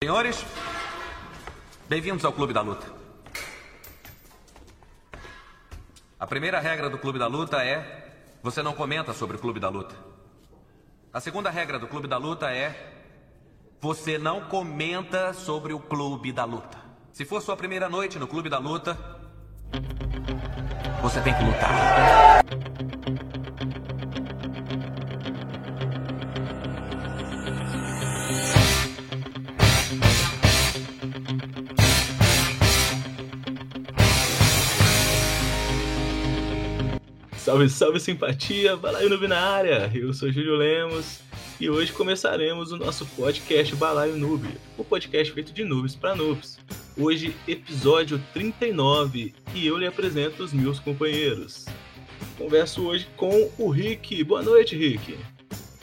Senhores, bem-vindos ao Clube da Luta. A primeira regra do Clube da Luta é: você não comenta sobre o Clube da Luta. A segunda regra do Clube da Luta é: você não comenta sobre o Clube da Luta. Se for sua primeira noite no Clube da Luta, você tem que lutar. Salve, salve simpatia, Balaio Noob na área. Eu sou Júlio Lemos e hoje começaremos o nosso podcast Balaio Noob, o podcast feito de noobs para noobs. Hoje, episódio 39 e eu lhe apresento os meus companheiros. Converso hoje com o Rick. Boa noite, Rick.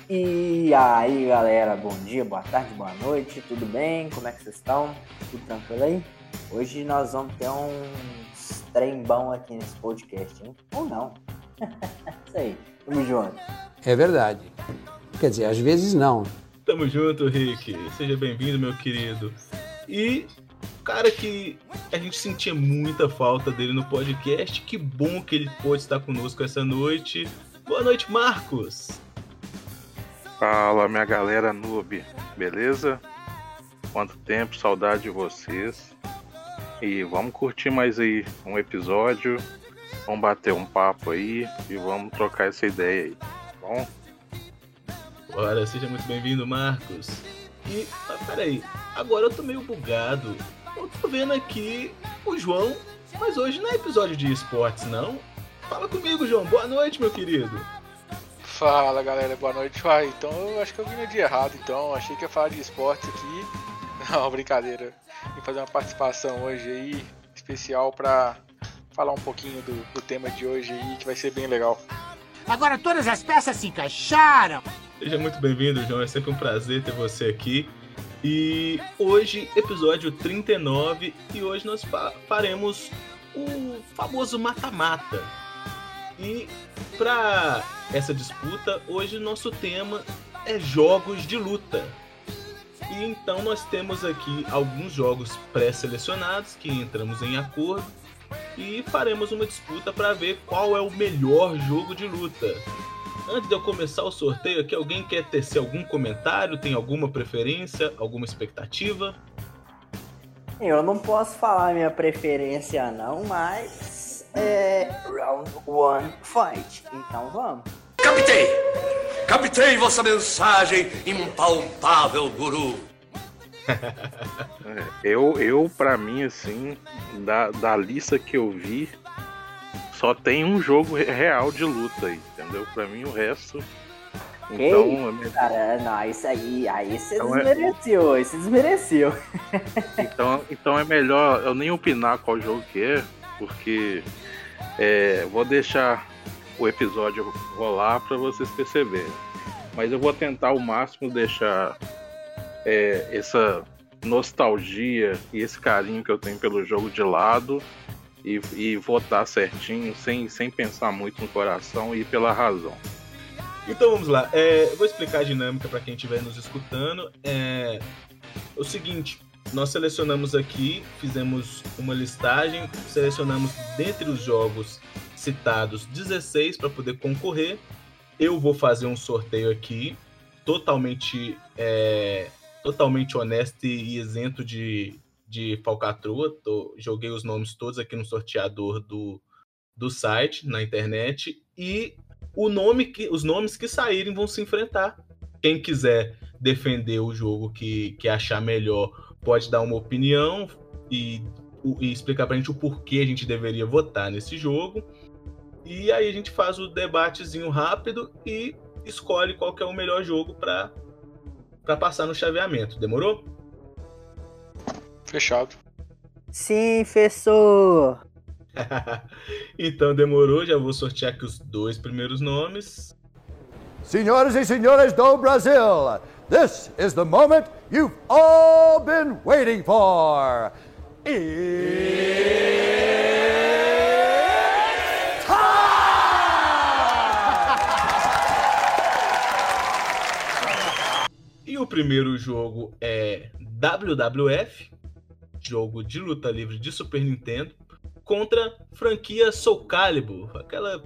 E aí, galera, bom dia, boa tarde, boa noite, tudo bem? Como é que vocês estão? Tudo tranquilo aí? Hoje nós vamos ter um trem bom aqui nesse podcast, hein? Ou não? Isso aí, tamo junto. É verdade. Quer dizer, às vezes não. Tamo junto, Rick. Seja bem-vindo, meu querido. E cara que a gente sentia muita falta dele no podcast. Que bom que ele pôde estar conosco essa noite. Boa noite, Marcos. Fala, minha galera noob, beleza? Quanto tempo, saudade de vocês. E vamos curtir mais aí um episódio. Vamos bater um papo aí e vamos trocar essa ideia aí, tá bom? Bora, seja muito bem-vindo, Marcos. E, ah, peraí, agora eu tô meio bugado. Eu tô vendo aqui o João, mas hoje não é episódio de esportes, não? Fala comigo, João. Boa noite, meu querido. Fala galera, boa noite. Uai, então eu acho que eu vim no dia errado, então achei que ia falar de esportes aqui. Não, brincadeira. Vim fazer uma participação hoje aí, especial pra falar um pouquinho do, do tema de hoje aí, que vai ser bem legal. Agora todas as peças se encaixaram. Seja muito bem-vindo, João. É sempre um prazer ter você aqui. E hoje, episódio 39, e hoje nós fa faremos o famoso mata-mata. E para essa disputa, hoje nosso tema é jogos de luta. E então nós temos aqui alguns jogos pré-selecionados que entramos em acordo e faremos uma disputa para ver qual é o melhor jogo de luta. Antes de eu começar o sorteio aqui, alguém quer tecer algum comentário? Tem alguma preferência? Alguma expectativa? Eu não posso falar minha preferência não, mas é round one fight. Então vamos. Captei! Captei vossa mensagem, impalpável guru. É, eu, eu para mim, assim, da, da lista que eu vi, só tem um jogo real de luta aí, entendeu? Pra mim o resto. Então, que? Cara, não, isso aí, aí você então desmereceu, é... você desmereceu. Então, então é melhor eu nem opinar qual jogo que é, porque é, vou deixar o episódio rolar para vocês perceberem. Mas eu vou tentar ao máximo deixar é, essa nostalgia e esse carinho que eu tenho pelo jogo de lado e, e votar certinho, sem, sem pensar muito no coração e pela razão. Então vamos lá, é, eu vou explicar a dinâmica para quem estiver nos escutando. É o seguinte: nós selecionamos aqui, fizemos uma listagem, selecionamos dentre os jogos citados 16 para poder concorrer. Eu vou fazer um sorteio aqui, totalmente, é, totalmente honesto e isento de, de falcatrua. Tô, joguei os nomes todos aqui no sorteador do, do site, na internet, e o nome que, os nomes que saírem vão se enfrentar. Quem quiser defender o jogo que, que achar melhor pode dar uma opinião e, e explicar pra gente o porquê a gente deveria votar nesse jogo. E aí a gente faz o debatezinho rápido e escolhe qual que é o melhor jogo para passar no chaveamento. Demorou? Fechado. Sim, fechou. então demorou, já vou sortear aqui os dois primeiros nomes. Senhoras e senhores do Brasil, this is the moment you've all been waiting for. E o primeiro jogo é WWF, jogo de luta livre de Super Nintendo, contra franquia Soul Calibur, aquela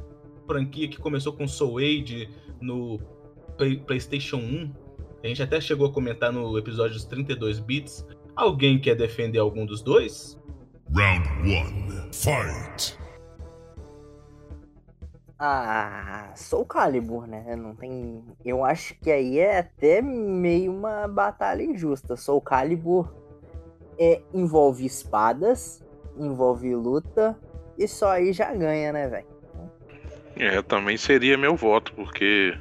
franquia que começou com Soul Age no Play- PlayStation 1. A gente até chegou a comentar no episódio dos 32 bits. Alguém quer defender algum dos dois? Round one, fight. Ah, Soul Calibur, né? Não tem. Eu acho que aí é até meio uma batalha injusta. Soul Calibur é, envolve espadas, envolve luta, e só aí já ganha, né, velho? É, também seria meu voto, porque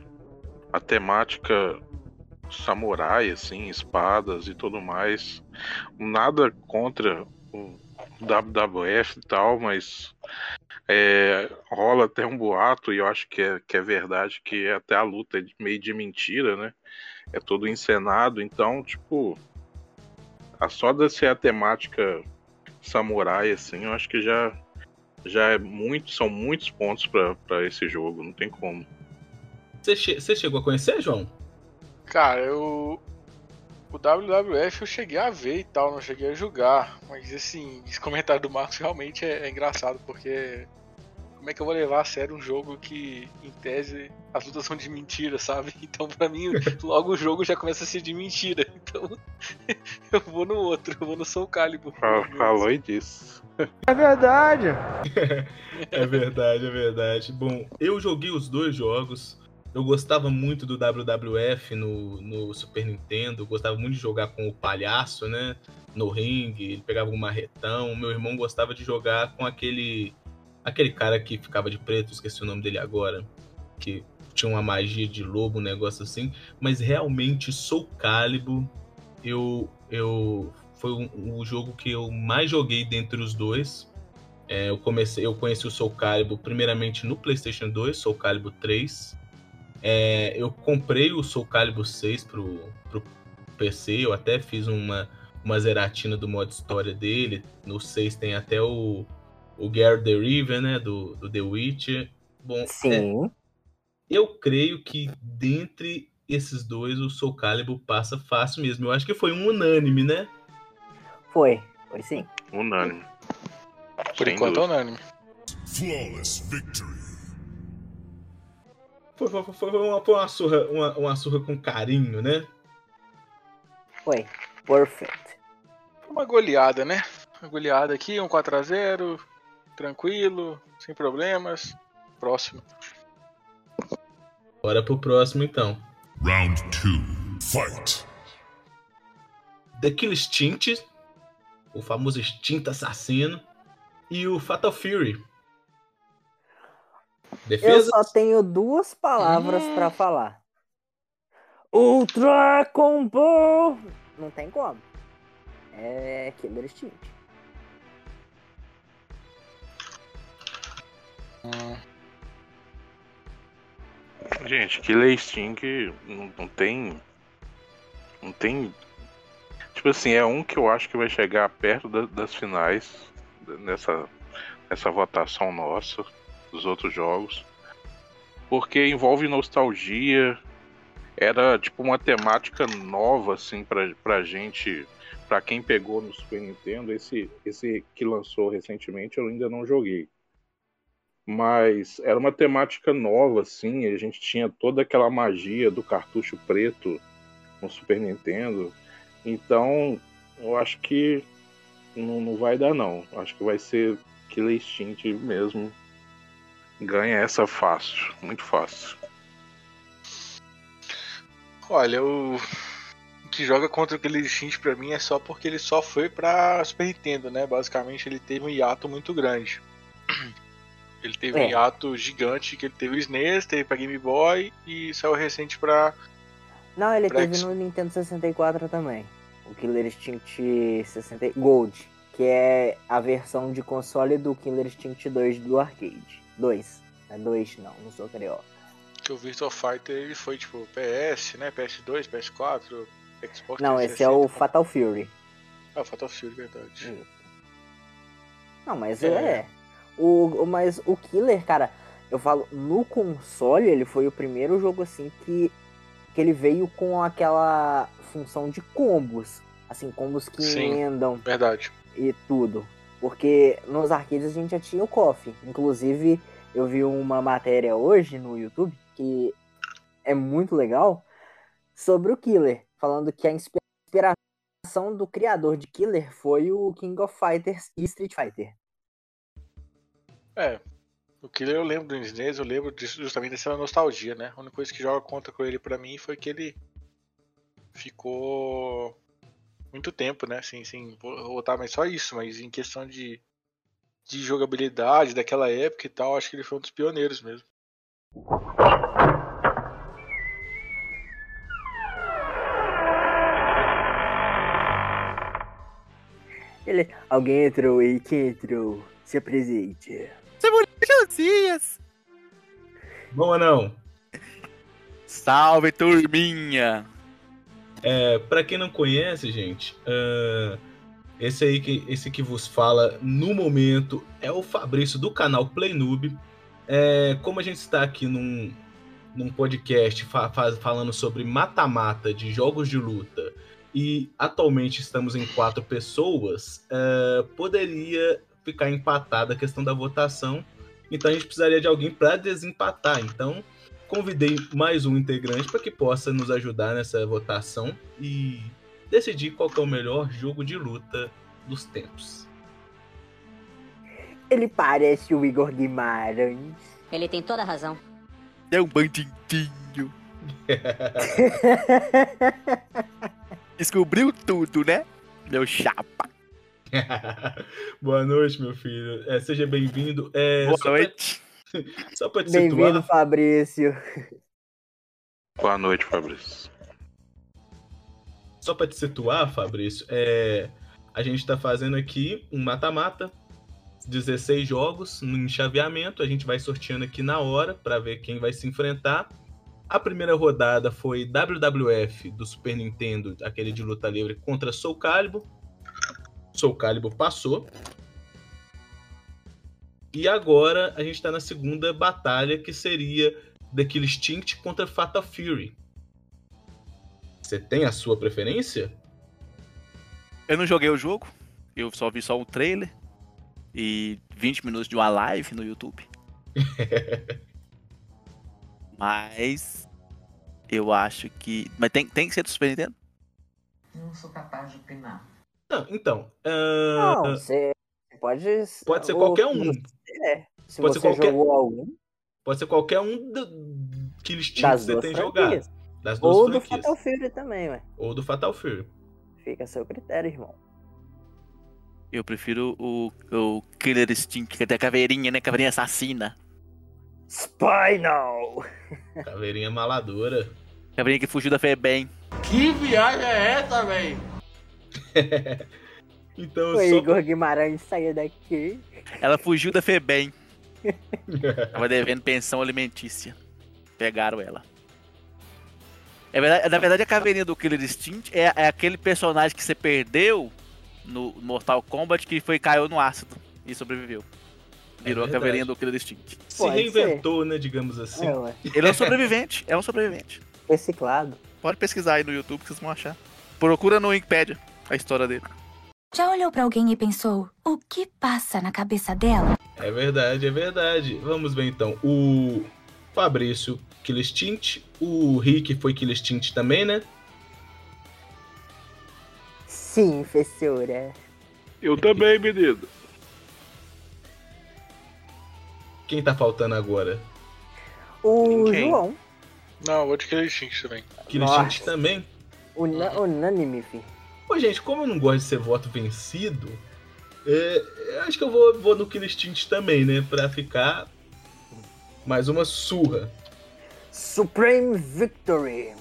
a temática samurai, assim, espadas e tudo mais, nada contra o WWF e tal, mas é, rola até um boato, e eu acho que é, que é verdade, que até a luta é meio de mentira, né? É tudo encenado, então, tipo, a só de ser a temática samurai, assim, eu acho que já já é muito, são muitos pontos pra pra esse jogo, não tem como. Você, che- você chegou a conhecer, João? Cara, eu. O WWF eu cheguei a ver e tal, não cheguei a jogar. Mas assim, esse comentário do Marcos realmente é, é engraçado, porque. Como é que eu vou levar a sério um jogo que, em tese, as lutas são de mentira, sabe? Então, pra mim, logo o jogo já começa a ser de mentira. Então, eu vou no outro, eu vou no Soul Calibur. Fa- Falou e disse. É verdade. é verdade, é verdade. Bom, eu joguei os dois jogos. Eu gostava muito do WWF no, no Super Nintendo. Gostava muito de jogar com o palhaço, né? No ringue. Ele pegava um marretão. Meu irmão gostava de jogar com aquele. Aquele cara que ficava de preto, esqueci o nome dele agora. Que tinha uma magia de lobo, um negócio assim. Mas realmente, Soul Calibur, eu. eu foi o, o jogo que eu mais joguei dentre os dois. É, eu comecei, eu conheci o Soul Calibur primeiramente no PlayStation 2, Soul Calibur 3. É, eu comprei o Soul Calibur 6 pro, pro PC, eu até fiz uma, uma zeratina do modo história dele. No 6 tem até o, o Gary the River, né, do, do The Witcher. Bom, Sim. é, eu creio que dentre esses dois o Soul Calibur passa fácil mesmo. Eu acho que foi um unânime, né? Foi, foi sim. Unânime. Por Sem enquanto é dúvida. unânime. Flawless victory. Foi, foi, foi- uma, foi uma surra, uma, uma surra com carinho, né? Foi. Perfect. Uma goleada, né? Uma goleada aqui, um 4x0, tranquilo, sem problemas. Próximo. Bora pro próximo então. Round two, fight. The Kill Instinct, o famoso instinto assassino, e o Fatal Fury. Eu Defesa? só tenho duas palavras pra falar. Ultra Combo! Não tem como. É Killer Instinct. Gente, Killer Instinct não, não tem. Não tem. Tipo assim, é um que eu acho que vai chegar perto da- das finais nessa, nessa votação nossa, dos outros jogos. Porque envolve nostalgia. Era tipo uma temática nova, assim, pra, pra gente. Pra quem pegou no Super Nintendo, esse, esse que lançou recentemente eu ainda não joguei mas era uma temática nova, assim. A gente tinha toda aquela magia do cartucho preto no Super Nintendo. Então, eu acho que não, não vai dar, não. Acho que vai ser Killer Instinct mesmo. Ganha essa fácil, muito fácil. Olha, o o que joga contra o Killer Instinct pra mim é só porque ele só foi pra Super Nintendo, né? Basicamente ele teve um hiato muito grande. Ele teve um É. hiato gigante que ele teve o SNES, teve pra Game Boy e saiu recente pra. Não, ele Pra teve X- no Nintendo 64 também. O Killer Instinct 60 Gold, que é a versão de console do Killer Instinct 2 do arcade. 2. Não é 2 não, não sou carioca. Que o Virtua Fighter ele foi tipo PS, né? PS2, PS4, Xbox. Não, 360. esse é o Fatal Fury. Ah, o Fatal Fury, verdade. Hum. Não, mas É. é. O, o- mas o Killer, cara, eu falo, no console ele foi o primeiro jogo assim que, que ele veio com aquela função de combos. Assim, combos que Sim. emendam Verdade. e tudo. Porque nos arcades a gente já tinha o KOF. Inclusive, eu vi uma matéria hoje no YouTube que é muito legal sobre o Killer, falando que a inspi- inspiração do criador de Killer foi o King of Fighters e Street Fighter. É. O Killer eu lembro do SNES, eu lembro justamente dessa nostalgia, né? A única coisa que joga contra com ele pra mim foi que ele ficou muito tempo, né? Assim, sem voltar, mas só isso, mas em questão de, de jogabilidade daquela época e tal, acho que ele foi um dos pioneiros mesmo. Ele, alguém entrou aí, quem entrou? Se apresente. Bom ou não? Salve, turminha! É, para quem não conhece, gente, ah, esse aí que esse que vos fala no momento é o Fabrício do canal Play Noob. É, como a gente está aqui num, num podcast fa- fa- falando sobre mata-mata de jogos de luta e atualmente estamos em quatro pessoas, é, poderia ficar empatada a questão da votação. Então a gente precisaria de alguém para desempatar. Então convidei mais um integrante para que possa nos ajudar nessa votação e decidir qual que é o melhor jogo de luta dos tempos. Ele parece o Igor Guimarães. Ele tem toda a razão. É um bandidinho. Descobriu tudo, né? Meu chapa. Boa noite, meu filho. É, seja bem-vindo. É, Boa noite. Pra, só para te Bem-vindo, situar, Fabrício. Boa noite, Fabrício. só para te situar, Fabrício, é, a gente está fazendo aqui um mata-mata, 16 jogos no enxaveamento. A gente vai sorteando aqui na hora para ver quem vai se enfrentar. A primeira rodada foi WWF do Super Nintendo, aquele de luta livre, contra Soul Calibur. Soul Calibur passou. E agora a gente está na segunda batalha, que seria The Kill Instinct contra Fatal Fury. Você tem a sua preferência? Eu não joguei o jogo. Eu só vi só um trailer. E 20 minutos de uma live no YouTube. Mas. Eu acho que. Mas tem, tem que ser do Super Nintendo? Não sou capaz de opinar. Não, então. ah, Não, você pode. Pode ser o- qualquer um. É, se Pode ser você qualquer- jogou algum, Pode ser qualquer um do, que instinto das que você tem franquias. jogado. Das duas Ou do franquias. Fatal Fury também, ué. Ou do Fatal Fury. Fica a seu critério, irmão. Eu prefiro o, o Killer Instinct, que tem a caveirinha, né? Caveirinha assassina. Spinal! Caveirinha maladora. Caveirinha que fugiu da Febem. Que viagem é essa, velho? então, O só Igor Guimarães saiu daqui. Ela fugiu da Febem. Tava devendo pensão alimentícia. Pegaram ela. É verdade, na verdade, a caveirinha do Killer Instinct é, é aquele personagem que você perdeu no Mortal Kombat que foi caiu no ácido e sobreviveu. Virou a verdade. caveirinha do Killer Instinct. se Pode reinventou, né, digamos assim. É. Ele é um sobrevivente, é um sobrevivente. Reciclado. Pode pesquisar aí no YouTube que vocês vão achar. Procura no Wikipedia a história dele. Já olhou pra alguém e pensou, o que passa na cabeça dela? É verdade, é verdade. Vamos ver então. O Fabrício Kill Instinct, o Rick foi Kill Instinct também, né? Sim, professora. Eu também, menino. Quem tá faltando agora? O Ninguém. João. Não, eu vou de Killer Instinct também. Kill Nossa. Instinct também? Una unânime, fi. Pô, gente, como eu não gosto de ser voto vencido, é, eu acho que eu vou, vou no Kill Instinct também, né? Pra ficar mais uma surra. Supreme Victory.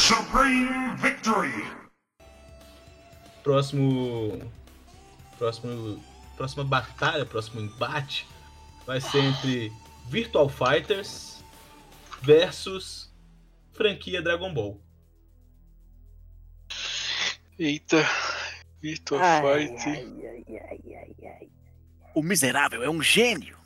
Supreme Victory! Próximo. Próximo. Próxima batalha, próximo embate vai ser entre Virtual Fighters versus franquia Dragon Ball. Eita. Virtua Ai, Fight. ai, ai, ai, ai, ai. O miserável é um gênio.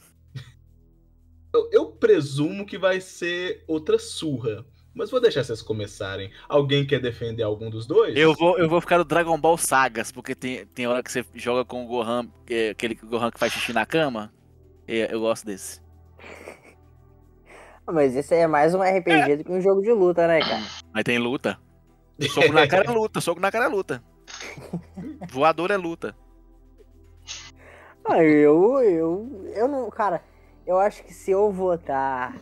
Eu, eu presumo que vai ser outra surra. Mas vou deixar vocês começarem. Alguém quer defender algum dos dois? Eu vou, eu vou ficar no Dragon Ball Sagas, porque tem, tem hora que você joga com o Gohan, é, aquele Gohan que faz xixi na cama. É, eu gosto desse. Mas esse aí é mais um RPG do que um jogo de luta, né, cara? Mas tem luta. Soco na cara é luta, soco na cara é luta. Voador é luta. Ah, eu, eu, eu não, cara, eu acho que se eu votar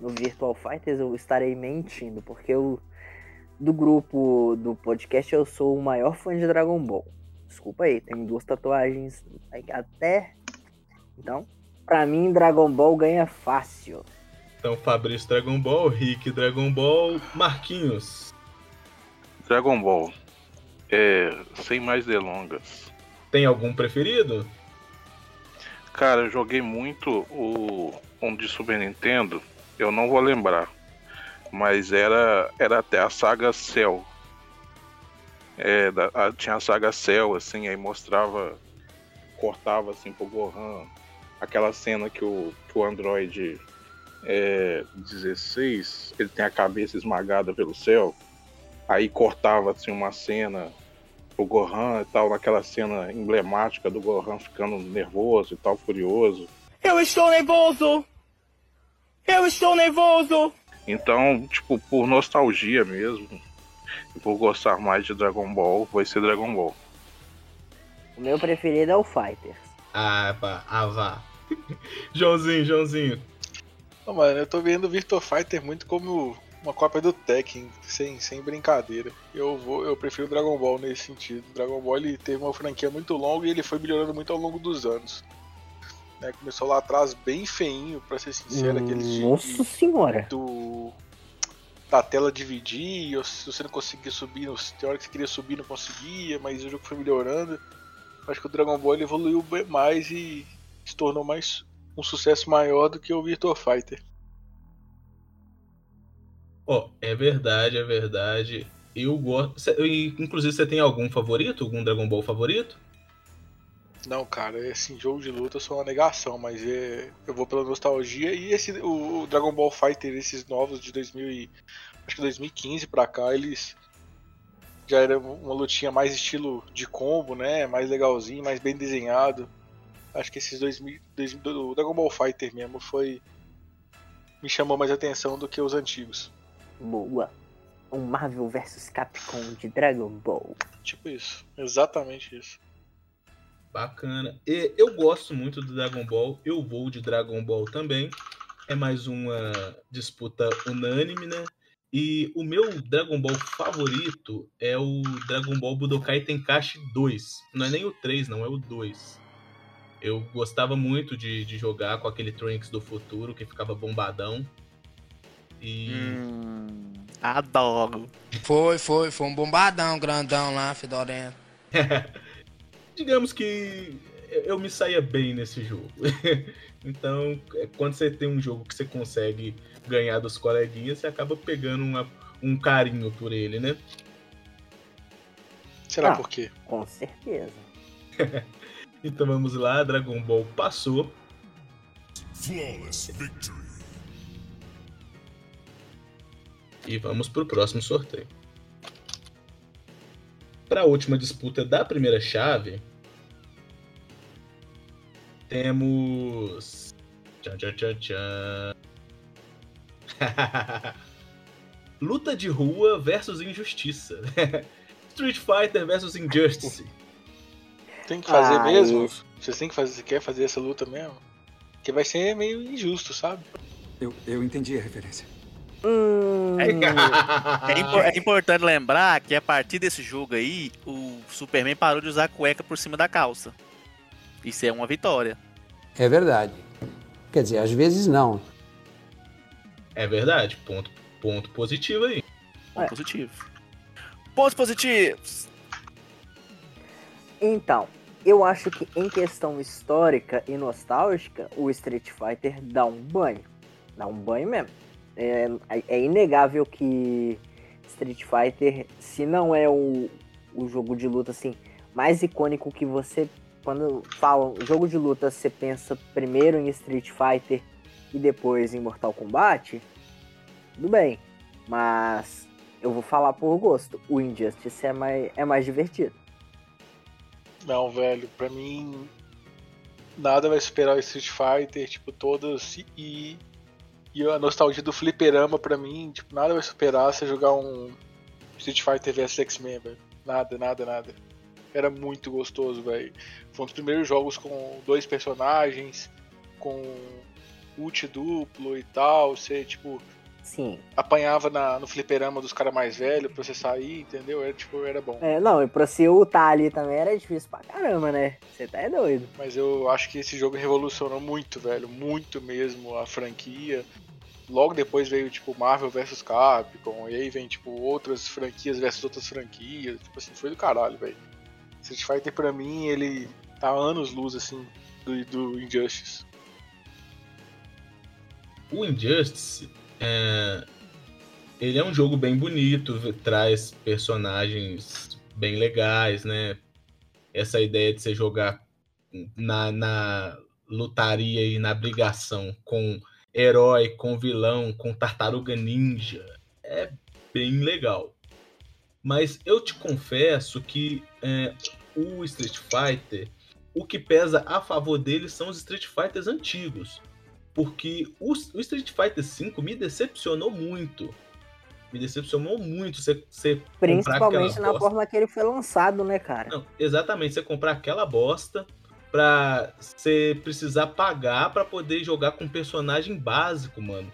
no Virtual Fighters, eu estarei mentindo, porque eu, do grupo do podcast, eu sou o maior fã de Dragon Ball. Desculpa aí, tem duas tatuagens até. Então, pra mim, Dragon Ball ganha fácil. Então, Fabrício Dragon Ball, Rick Dragon Ball, Marquinhos. Dragon Ball. É, sem mais delongas. Tem algum preferido? Cara, eu joguei muito o um de Super Nintendo, eu não vou lembrar. Mas era, era até a saga Cell. É, da- a- tinha a saga Cell, assim, aí mostrava, cortava assim pro Gohan. Aquela cena que o, que o Android é, 16, ele tem a cabeça esmagada pelo céu. Aí cortava assim uma cena pro Gohan e tal, naquela cena emblemática do Gohan ficando nervoso e tal, furioso. Eu estou nervoso! Eu estou nervoso! Então, tipo, por nostalgia mesmo, e por gostar mais de Dragon Ball, vai ser Dragon Ball. O meu preferido é o Fighters. Ah, pá, ah, vá. Joãozinho, Joãozinho. Não, mano, eu tô vendo o Virtua Fighter muito como uma cópia do Tekken, sem, sem brincadeira. Eu vou, eu prefiro o Dragon Ball nesse sentido. O Dragon Ball ele teve uma franquia muito longa e ele foi melhorando muito ao longo dos anos. Né, começou lá atrás bem feinho, pra ser sincero, aqueles de- Nossa senhora. do da tela dividir, se você não conseguia subir, tem hora que você queria subir não conseguia, mas o jogo foi melhorando. Acho que o Dragon Ball evoluiu bem mais e se tornou mais um sucesso maior do que o Virtua Fighter. Ó, é verdade, é verdade. Eu gosto. Inclusive, você tem algum favorito? Algum Dragon Ball favorito? Não, cara, esse jogo de luta eu sou uma negação, mas é, eu vou pela nostalgia e esse o, o Dragon Ball Fighter, esses novos de 2000 e, acho que 2015 pra cá, eles já era uma lutinha mais estilo de combo, né? Mais legalzinho, mais bem desenhado. Acho que esses 2000, 2000 o Dragon Ball Fighter mesmo foi me chamou mais atenção do que os antigos. Boa. Um Marvel vs Capcom de Dragon Ball. Tipo isso, exatamente isso. Bacana. E eu gosto muito do Dragon Ball. Eu vou de Dragon Ball também. É mais uma disputa unânime, né? E o meu Dragon Ball favorito é o Dragon Ball Budokai Tenkaichi 2. Não é nem o 3, não, é o 2. Eu gostava muito de, de jogar com aquele Trunks do futuro que ficava bombadão. E. Adoro. Foi, foi, foi um bombadão grandão lá, fedorento. digamos que eu me saía bem nesse jogo. então, é, quando você tem um jogo que você consegue ganhar dos coleguinhas, você acaba pegando uma- um carinho por ele, né? Será Ah, por quê? Com certeza. Então vamos lá, Dragon Ball passou. Flawless victory. E vamos pro próximo sorteio. Para a última disputa da primeira chave, temos. Tchan, tchan, tchan, tchan. Luta de rua versus injustiça. Street Fighter versus Injustice. Tem que fazer Ah, mesmo? Você tem que fazer, você quer fazer essa luta mesmo? Porque vai ser meio injusto, sabe? Eu, eu entendi a referência. Hum, É, é é importante lembrar que a partir desse jogo aí, o Superman parou de usar cueca por cima da calça. Isso é uma vitória. É verdade. Quer dizer, às vezes não. É verdade, ponto, ponto positivo aí. Ponto positivo. Pontos positivos. Então, eu acho que em questão histórica e nostálgica, o Street Fighter dá um banho. Dá um banho mesmo. É, é inegável que Street Fighter, se não é o, o jogo de luta assim mais icônico que você quando fala jogo de luta, você pensa primeiro em Street Fighter e depois em Mortal Kombat. Tudo bem. Mas eu vou falar por gosto. O Injustice é mais, é mais divertido. Não, velho, pra mim nada vai superar o Street Fighter, tipo, todos e, e a nostalgia do fliperama pra mim, tipo, nada vai superar você jogar um Street Fighter vs X-Men, velho. Nada, nada, nada. Era muito gostoso, velho. Foi um dos primeiros jogos com dois personagens, com ult duplo e tal, você, tipo, Sim. apanhava na, no fliperama dos caras mais velhos pra você sair, entendeu? Era, tipo, era bom. É, não, e pra você ultar ali também era difícil pra caramba, né? Você tá é doido. Mas eu acho que esse jogo revolucionou muito, velho. Muito mesmo a franquia. Logo depois veio, tipo, Marvel vs Capcom. E aí vem, tipo, outras franquias versus outras franquias. Tipo assim, foi do caralho, velho. Street Fighter, pra mim, ele tá anos luz, assim, do, do Injustice. O Injustice, é, ele é um jogo bem bonito, traz personagens bem legais, né? Essa ideia de você jogar na, na lutaria e na brigação com herói, com vilão, com tartaruga ninja, é bem legal. Mas eu te confesso que é, o Street Fighter, o que pesa a favor dele são os Street Fighters antigos. Porque o, o Street Fighter V me decepcionou muito. Me decepcionou muito você, você Principalmente na bosta. forma que ele foi lançado, né, cara? Não, exatamente, você comprar aquela bosta pra você precisar pagar pra poder jogar com personagem básico, mano.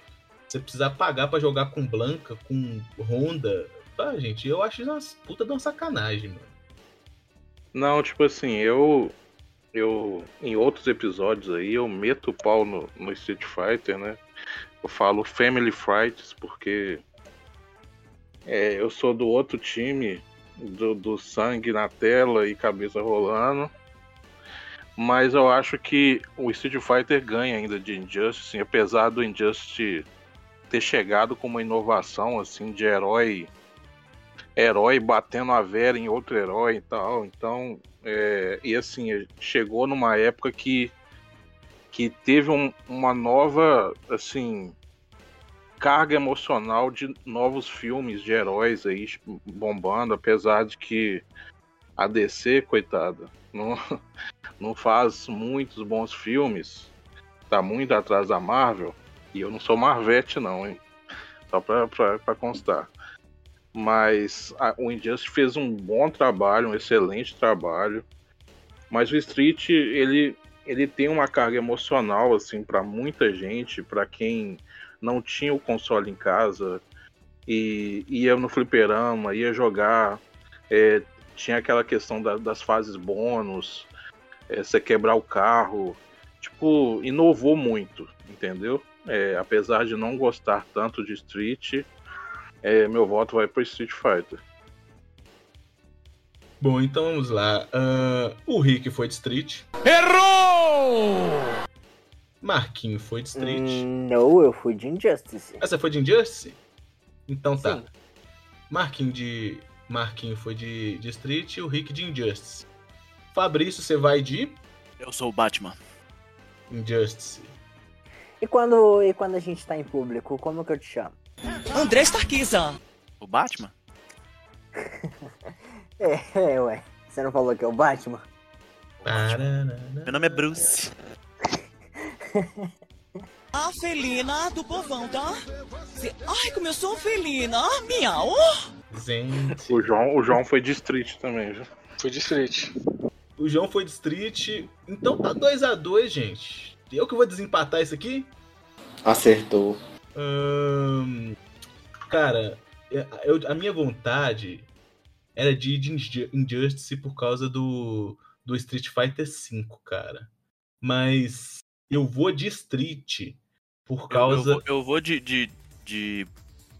Você precisar pagar pra jogar com Blanca, com Honda. Ah, gente, eu acho isso uma puta de uma sacanagem, mano. Não, tipo assim, eu. Eu. Em outros episódios aí, eu meto o pau no, no Street Fighter, né? Eu falo Family Fights porque. É, eu sou do outro time, do, do sangue na tela e cabeça rolando. Mas eu acho que o Street Fighter ganha ainda de Injustice, assim, apesar do Injustice ter chegado com uma inovação assim de herói herói batendo a Vera em outro herói e tal. Então, é, e assim, chegou numa época que, que teve um, uma nova, assim, carga emocional de novos filmes de heróis aí bombando, apesar de que a DC, coitada, não, não faz muitos bons filmes, tá muito atrás da Marvel, e eu não sou Marvete não, hein? Só pra, pra, pra constar mas a, o Injustice fez um bom trabalho, um excelente trabalho. Mas o Street ele ele tem uma carga emocional assim para muita gente, para quem não tinha o console em casa e ia no fliperama, ia jogar, é, tinha aquela questão da, das fases bônus, é, você quebrar o carro, tipo inovou muito, entendeu? É, apesar de não gostar tanto de Street, é, meu voto vai pro Street Fighter. Bom, então vamos lá. Uh, o Rick foi de Street. Errou! Marquinho foi de Street. Hum, não, eu fui de Injustice. Ah, você foi de Injustice? Então tá. Sim. Marquinho de. Marquinho foi de, de Street e o Rick de Injustice. Fabrício, você vai de. Eu sou o Batman. Injustice. E quando, e quando a gente tá em público, como que eu te chamo? André Starquiza. O Batman? É, é, ué. Você não falou que é o Batman? Meu nome é Bruce. A felina do povão, tá? Ai, como eu sou felina. Miau. Gente. O João, o João foi de Street também, viu? Foi de Street. O João foi de Street. Então tá 2 a 2 gente. Eu que vou desempatar isso aqui? Acertou. Ahn, cara, eu- a minha vontade era de ir de Inju- Injustice por causa do, do Street Fighter V, cara. Mas eu vou de Street por Eu, eu causa. vou, eu vou de, de, de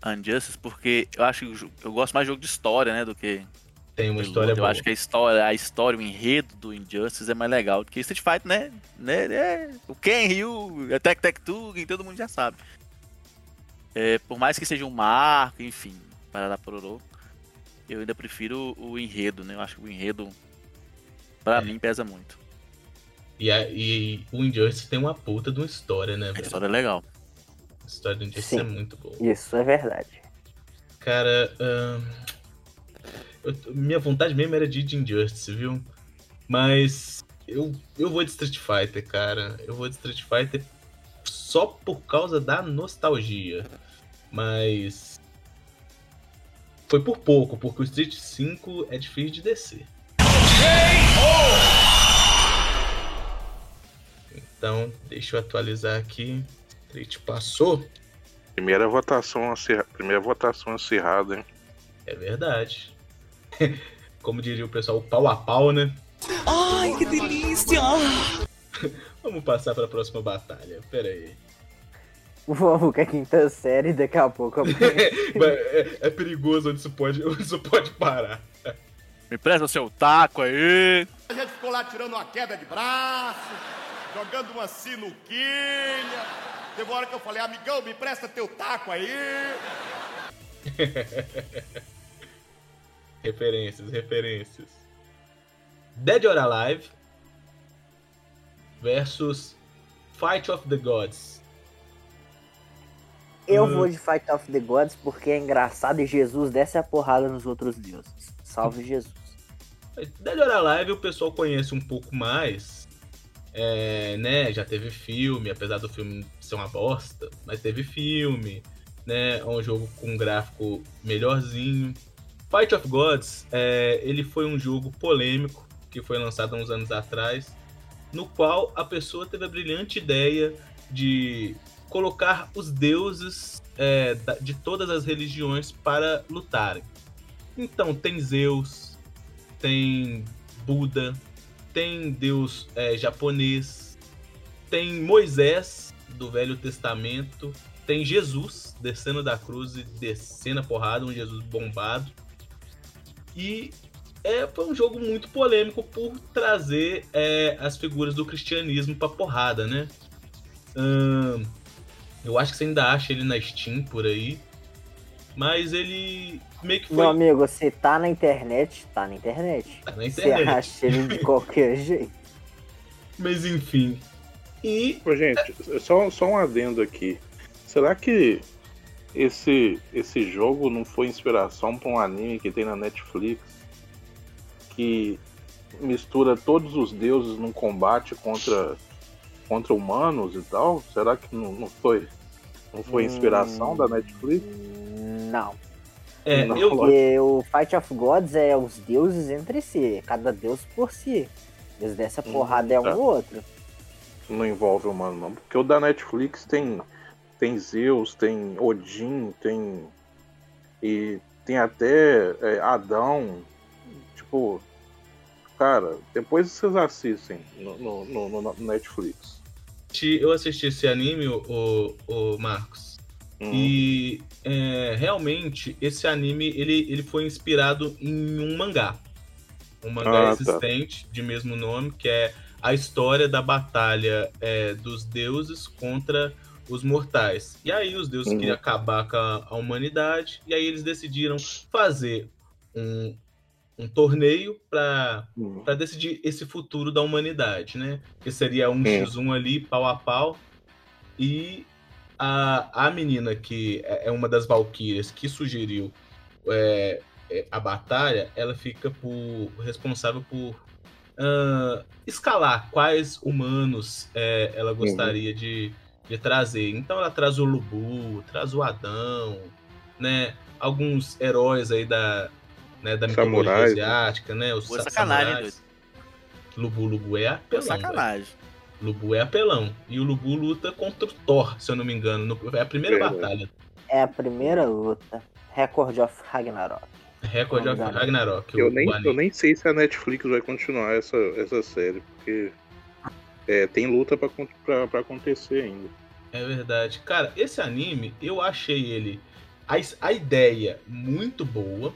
Injustice porque eu acho que eu gosto mais de jogo de história, né, do que Tem uma história luta. Eu boa. acho que a história, a história, o enredo do Injustice é mais legal do que Street Fighter, né? né é, o Ken, Ryu, Tec Tec Tug, todo mundo já sabe. É, por mais que seja um marco, enfim, para pororô, eu ainda prefiro o enredo, né? Eu acho que o enredo, pra É. mim, pesa muito. E, a- e o Injustice tem uma puta de uma história, né, A história é legal. História do Injustice Sim. é muito boa. Isso é verdade. Cara, eu- minha vontade mesmo era de de Injustice, viu? Mas eu, eu vou de Street Fighter, cara. Eu vou de Street Fighter só por causa da nostalgia. Mas. Foi por pouco, porque o Street 5 é difícil de descer. Então, deixa eu atualizar aqui. Street passou. Primeira votação, acirra- primeira votação acirrada, hein? É verdade. Como diria o pessoal, pau a pau, né? Ai, que delícia! Vamos passar para a próxima batalha. Pera aí. Vamos com a quinta série, daqui a pouco. é, é perigoso onde isso pode, onde isso pode parar. Me presta o seu taco aí. A gente ficou lá tirando uma queda de braço, jogando uma sinuquinha. Teve uma hora que eu falei, amigão, me presta teu taco aí. referências, referências. Dead or Alive versus Fight of the Gods. Eu Hum. vou de Fight of the Gods porque é engraçado e Jesus desce a porrada nos outros deuses. Salve Jesus. Dead or Alive o pessoal conhece um pouco mais. É, né, já teve filme, apesar do filme ser uma bosta, mas teve filme, né? É um jogo com um gráfico melhorzinho. Fight of Gods, é, ele foi um jogo polêmico que foi lançado há uns anos atrás, no qual a pessoa teve a brilhante ideia de colocar os deuses é, de todas as religiões para lutarem. Então tem Zeus, tem Buda, tem Deus é, japonês, tem Moisés do Velho Testamento, tem Jesus descendo da cruz e descendo a porrada, um Jesus bombado. E é, foi um jogo muito polêmico por trazer é, as figuras do cristianismo pra porrada, né? Ahn, eu acho que você ainda acha ele na Steam por aí. Mas ele meio que foi. Meu amigo, você tá na internet, tá na internet. Tá na Você internet. acha ele de qualquer jeito. Mas enfim. E. Ô, gente, só, só um adendo aqui. Será que esse, esse jogo não foi inspiração para um anime que tem na Netflix que mistura todos os deuses num combate contra, contra humanos e tal? Será que não, não foi? Não foi inspiração da Netflix? Não. É, Não, eu, Porque o Fight of Gods é os deuses entre si, cada deus por si. Eles dessa porrada é um tá. ou outro. Não envolve humano, não. Porque o da Netflix tem, tem Zeus, tem Odin, tem. E tem até é, Adão. Tipo. Cara, depois vocês assistem no, no, no- no- Netflix. eu assisti esse anime, o, o Marcos. Uhum. E é, realmente esse anime ele, ele foi inspirado em um mangá. Um mangá Ah, tá. existente de mesmo nome, que é a história da batalha é, dos deuses contra os mortais. E aí os deuses Uhum. queriam acabar com a, humanidade, e aí eles decidiram fazer um, um torneio para Uhum. decidir esse futuro da humanidade, né? Que seria um x1 ali, pau a pau. E a, a menina que é é uma das valquírias que sugeriu é, é, a batalha, ela fica por responsável por ah, escalar quais humanos é, ela gostaria de, de trazer. Então ela traz o Lubu, traz o Adão, né? Alguns heróis aí da, né, da mitologia Samurais, né? asiática, né? Os Pô, sa- sacanagem, samurais. Lubu Lubu é apelão. sacanagem. velho. Lubu é apelão. E o Lubu luta contra o Thor, se eu não me engano. no- é a primeira Verdade. batalha. É a primeira luta. Record of Ragnarok. Record of. Ragnarok. Eu nem, eu nem sei se a Netflix vai continuar essa, essa série, porque é, tem luta pra, pra, pra acontecer ainda. É verdade. Cara, esse anime, eu achei ele. A, a ideia muito boa,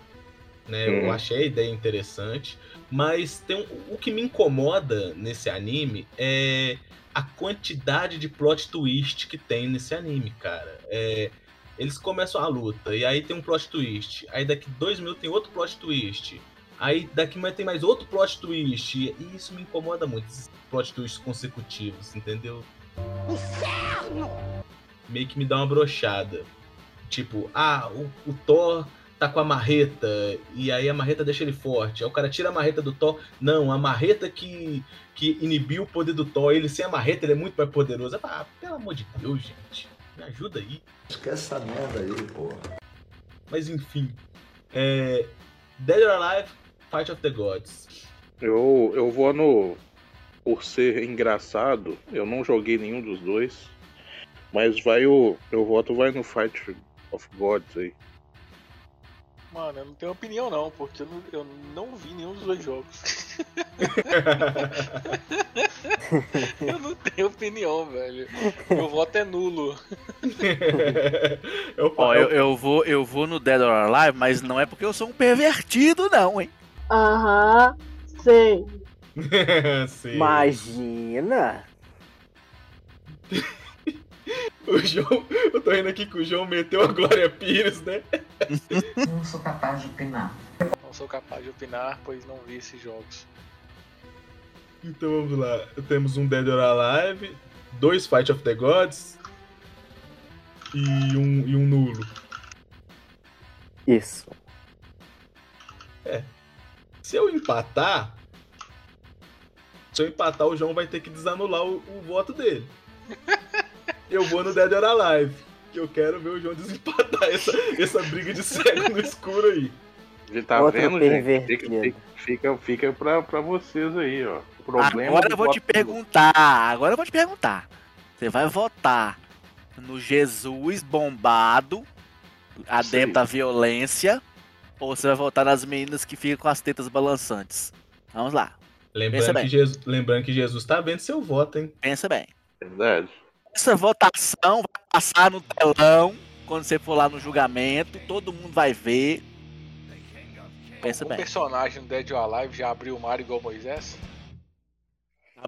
né? Eu Uhum. achei a ideia interessante. Mas tem um- o que me incomoda nesse anime é a quantidade de plot twist que tem nesse anime, cara. É, eles começam a luta, e aí tem um plot twist. Aí daqui dois minutos tem outro plot twist. Aí daqui mais tem mais outro plot twist. E isso me incomoda muito, esses plot twists consecutivos, entendeu? Meio que me dá uma brochada. Tipo, ah, o, o Thor tá com a marreta, e aí a marreta deixa ele forte. Aí o cara tira a marreta do Thor. Não, a marreta que, que inibiu o poder do Thor, ele sem a marreta, ele é muito mais poderoso. Eu falo, ah, pelo amor de Deus, gente. Me ajuda aí. Esquece essa merda aí, porra. Mas enfim. É... Dead or Alive, Fight of the Gods. Eu, eu vou no. Por ser engraçado, eu não joguei nenhum dos dois. Mas vai o. Meu voto vai no Fight of Gods aí. Mano, eu não tenho opinião não, porque eu não, eu não vi nenhum dos dois jogos. eu não tenho opinião, velho. Meu voto é nulo. Ó, eu, eu, vou, eu vou no Dead or Alive, mas não é porque eu sou um pervertido, não, hein? Aham, sei. Sim. Imagina! O João, eu tô rindo aqui que o João meteu a Glória Pires, né? Não sou capaz de opinar. Não sou capaz de opinar, pois não vi esses jogos. Então vamos lá. Temos um Dead or Alive, dois Fight of the Gods e um, e um nulo. Isso. É. Se eu empatar. Se eu empatar, o João vai ter que desanular o, o voto dele. Eu vou no Dead or Alive. Que eu quero ver o João desempatar essa, essa briga de cego no escuro aí. Ele tá Outro vendo, gente? Fica, fica, fica, pra, pra vocês aí, ó. O problema Agora eu vou te perguntar. Agora eu vou te perguntar. Você vai votar no Jesus bombado, adepto da violência, ou você vai votar nas meninas que ficam com as tetas balançantes? Vamos lá. Pensa Lembrando bem. que, Jesus, lembrando que Jesus tá vendo seu voto, hein? Pensa bem. Verdade. Essa votação vai passar no telão quando você for lá no julgamento, todo mundo vai ver. Pensa o bem. personagem do Dead or Alive já abriu o mar igual Moisés?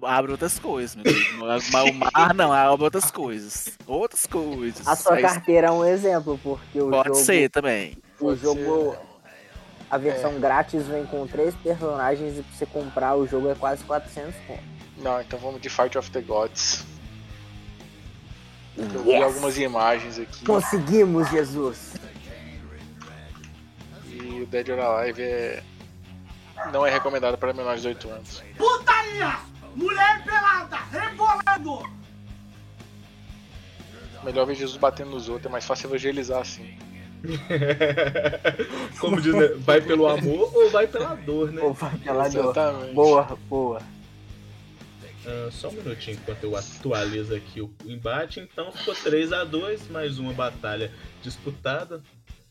Abre outras coisas, meu Deus. Mas o mar não, abre outras coisas. Outras coisas. A sua carteira é um exemplo, porque o Pode jogo. ser também. O Pode jogo. A É. versão grátis vem com três personagens e pra você comprar o jogo é quase 400 conto. Não, então vamos de Fight of the Gods. Eu vi Yes! algumas imagens aqui. Conseguimos, Jesus! E o Dead or Alive é. Não é recomendado para menores de 8 anos. Putaria! Mulher pelada, rebolando! Melhor ver Jesus batendo nos outros, é mais fácil evangelizar assim. Como diz, né? vai pelo amor ou vai pela dor, né? Ou vai pela dor. Exatamente. Boa, boa. Ah, só um minutinho enquanto eu atualizo aqui o embate. Então ficou 3 a 2 mais uma batalha disputada.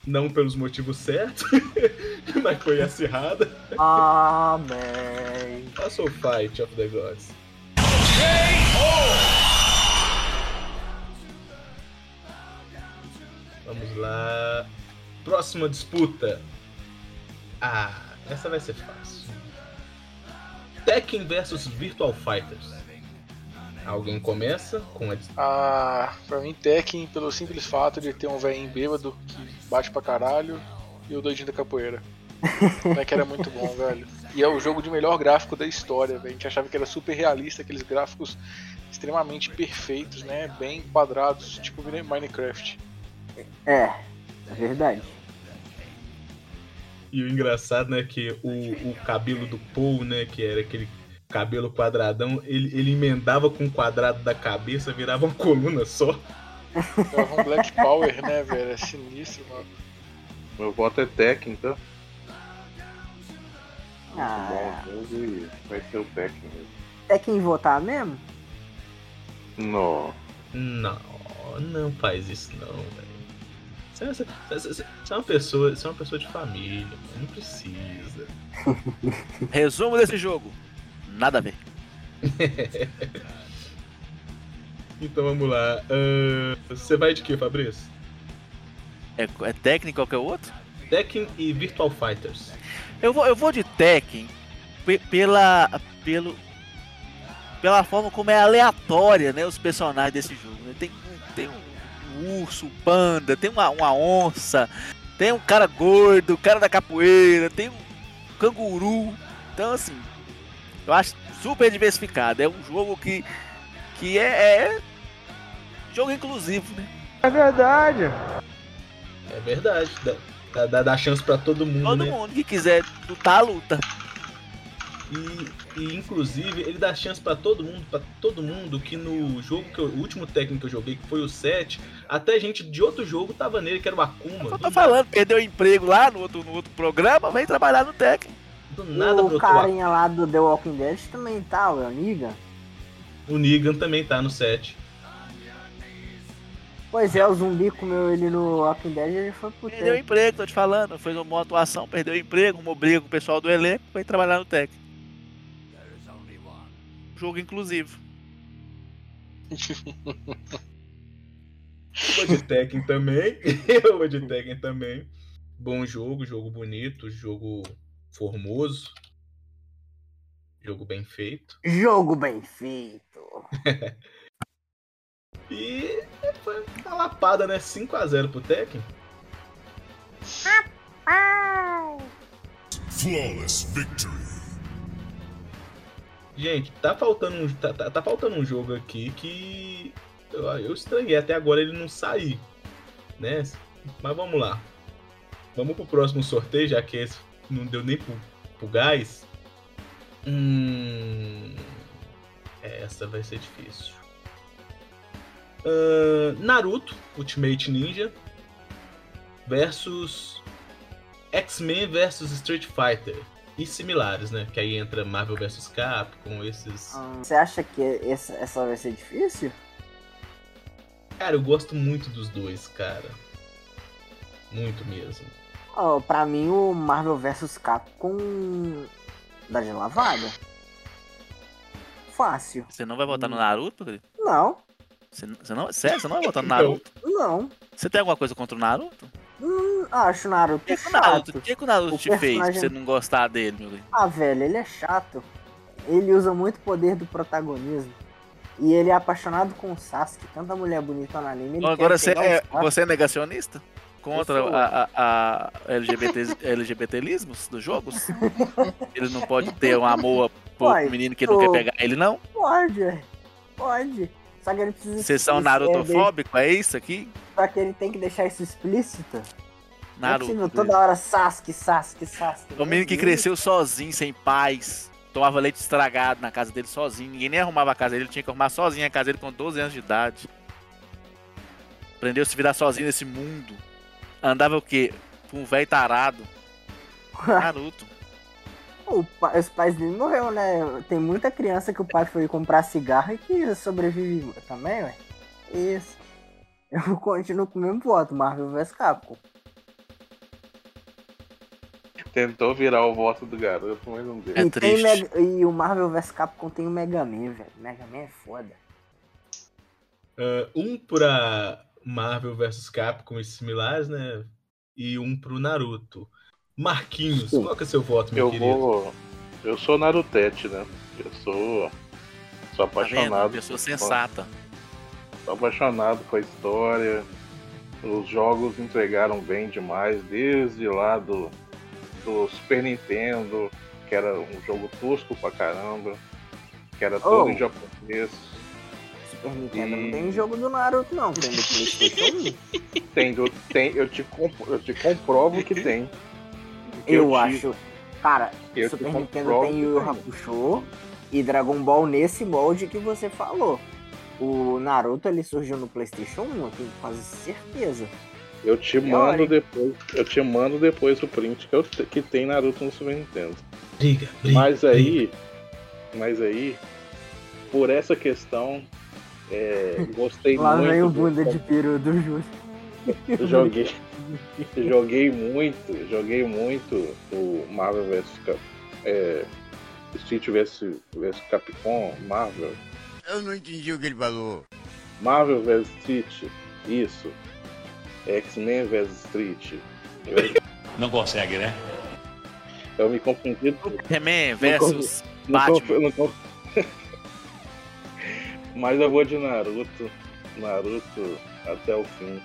Não pelos motivos certos, mas foi acirrada. Amém. Passou o Fight of the Gods. Vamos lá. Próxima disputa. Ah, essa vai ser fácil. Tekken versus Virtual Fighters. Alguém começa com a Ah, pra mim, Tekken, pelo simples fato de ter um velhinho bêbado que bate pra caralho e o doidinho da capoeira. Como é que era muito bom, velho. E é o jogo de melhor gráfico da história, velho. A gente achava que era super realista, aqueles gráficos extremamente perfeitos, né? Bem quadrados, tipo Minecraft. É, é verdade. E o engraçado, né, que o, o cabelo do Paul, né, que era aquele cabelo quadradão, ele, ele emendava com o quadrado da cabeça, virava uma coluna só. Tava um Black Power, né, velho? É sinistro, mano. Meu voto é Tekken, então. Ah, Bom, vai ser o Tekken mesmo. é quem votar mesmo? Não. Não, não faz isso não, velho. Você, você- você- você- você é uma pessoa, você é uma pessoa de família, não precisa. Resumo desse jogo. Nada a ver. Então vamos lá. ahn, você vai de que, Fabrício? É, é Tekken qualquer outro? Tekken e Virtual Fighters. Eu vou, eu vou de Tekken pe- pela, pelo, pela forma como é aleatória, né? Os personagens desse jogo. né? Tem, tem um urso, um panda, tem uma, uma onça, tem um cara gordo, o cara da capoeira, tem um canguru. Então, assim, eu acho super diversificado. É um jogo que, que é, é jogo inclusivo, né? É verdade. É verdade. Dá, dá, dá, dá chance pra todo mundo, Todo né? mundo que quiser lutar, luta. E, e, inclusive ele dá chance pra todo mundo, para todo mundo que no jogo que eu, o último técnico que eu joguei, que foi o 7, até gente de outro jogo tava nele, que era o Akuma. Eu tô falando, perdeu emprego lá no outro, no outro programa, vem trabalhar no técnico. Do nada o carinha lá do The Walking Dead também tá, o Negan. O Negan também tá no 7. Pois é, o zumbi comeu ele no Walking Dead e ele foi pro Perdeu emprego, tô te falando. Fez uma boa atuação, perdeu emprego, uma briga com o pessoal do elenco, vem trabalhar no técnico. Jogo inclusivo. Eu vou de Tekken também. Eu vou de Tekken também. Bom jogo, jogo bonito, jogo formoso. Jogo bem feito. Jogo bem feito. E foi uma lapada, né? 5x0 pro Tekken. Flawless victory. Gente, tá faltando um, tá, tá- tá faltando um jogo aqui que eu, eu estranhei até agora ele não sair, né? Mas vamos lá. Vamos pro próximo sorteio, já que esse não deu nem pro, pro gás. Hum, essa vai ser difícil. Ahn, Naruto Ultimate Ninja versus X-Men versus Street Fighter e similares, né? Que aí entra Marvel vs Capcom, esses. Você acha que essa, essa vai ser difícil? Cara, eu gosto muito dos dois, cara. Muito mesmo. Ó, pra mim, o Marvel vs Capcom dá de lavada. Fácil. Você não vai votar no Naruto? Não, Você, não- você não, sério, você não vai votar no Naruto? não. Você tem alguma coisa contra o Naruto? Hum, acho o Naruto que, que. Naruto, o que que o Naruto O te fez pra personagem- você não gostar dele, meu querido? Ah, velho, ele é chato. Ele usa muito o poder do protagonismo. E ele é apaixonado com o Sasuke. Tanta mulher bonita no anime. Agora você é, você é negacionista? Contra a, a, a LGBT, LGBTismos dos jogos? Ele não pode ter um amor por Pai, um menino que não quer pegar ele, não? Pode, é. pode. Só que ele precisa. Vocês são isso- narutofóbicos? É isso aqui? Só que ele tem que deixar isso explícito. Naruto. toda hora Sasuke, Sasuke, Sasuke. O menino que cresceu sozinho, sem pais, tomava leite estragado na casa dele sozinho, ninguém nem arrumava a casa dele, ele tinha que arrumar sozinho a casa dele com 12 anos de idade. Aprendeu a se virar sozinho nesse mundo. Andava o quê? Com um velho tarado. Naruto. O pa- os pais dele morreram, né? Tem muita criança que o pai foi comprar cigarro e que sobrevive também, ué. Isso. Eu continuo com o mesmo voto, Marvel vs Capcom. Tentou virar o voto do garoto, mas não deu. e, tem Mega- e o Marvel vs Capcom tem o Mega Man, velho. Mega Man é foda. Ah, um pra Marvel vs Capcom e similares, né? E um pro Naruto. Marquinhos, qual que é seu voto, meu Eu querido? vou. Eu sou Narutete, né? Eu sou. Sou Tá vendo? apaixonado. Pessoa por- sensata. Sou apaixonado com a história. Os jogos entregaram bem demais, desde lá do, do Super Nintendo, que era um jogo tosco pra caramba, que era todo Oh. em japonês. Super Nintendo E- não tem jogo do Naruto, não. Tem do PlayStation 1. Tem, do- tem, eu, te comp- eu te comprovo que tem. Eu te- acho. Cara, eu Super te Nintendo tem Yu Hakusho e Dragon Ball nesse molde que você falou. O Naruto ele surgiu no PlayStation 1, eu tenho quase certeza. Eu te mando depois. Eu te mando depois o print que, eu te- que tem Naruto no Super Nintendo. Briga, Mas aí. Mas aí, por essa questão, é, gostei Lá muito. vem o do- bunda de peru do Júlio. Eu joguei. joguei muito, joguei muito o Marvel vs Cap, é, Street vs, vs Capcom, Marvel. Eu não entendi o que ele falou. Marvel vs Street, isso. X-Men vs Street. Não consegue, né? eu me confundi. Não versus não Batman. conf- não conf- Mas eu vou de Naruto. Naruto até o fim.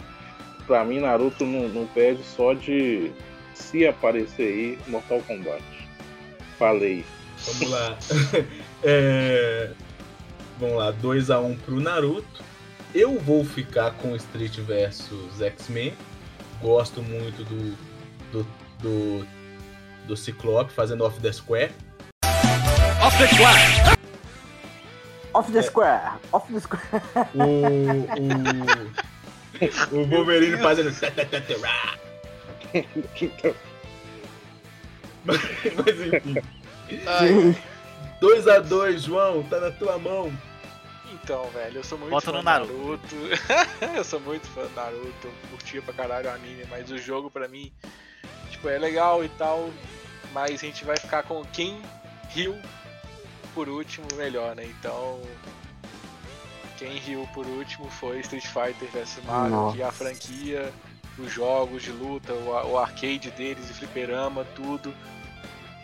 Pra mim, Naruto não, não perde só de se aparecer aí Mortal Kombat. Falei. Vamos lá. É, Vamos lá, 2x1 pro Naruto. Eu vou ficar com Street versus X-Men. gosto muito do, do, do, do Ciclope fazendo Off the Square. Off the Square! Off the Square! Off the Square! O, o, o Wolverine fazendo. Mas, mas enfim. 2x2, João, tá na tua mão. Então, velho, eu sou muito Bota fã do Naruto. Naruto. eu sou muito fã do Naruto, eu curtia pra caralho o anime, mas o jogo pra mim, tipo, é legal e tal, mas a gente vai ficar com quem riu por último melhor, né? Então, quem riu por último foi Street Fighter vs Mario, Nossa. que é a franquia, os jogos de luta, o, arcade deles, o fliperama, tudo.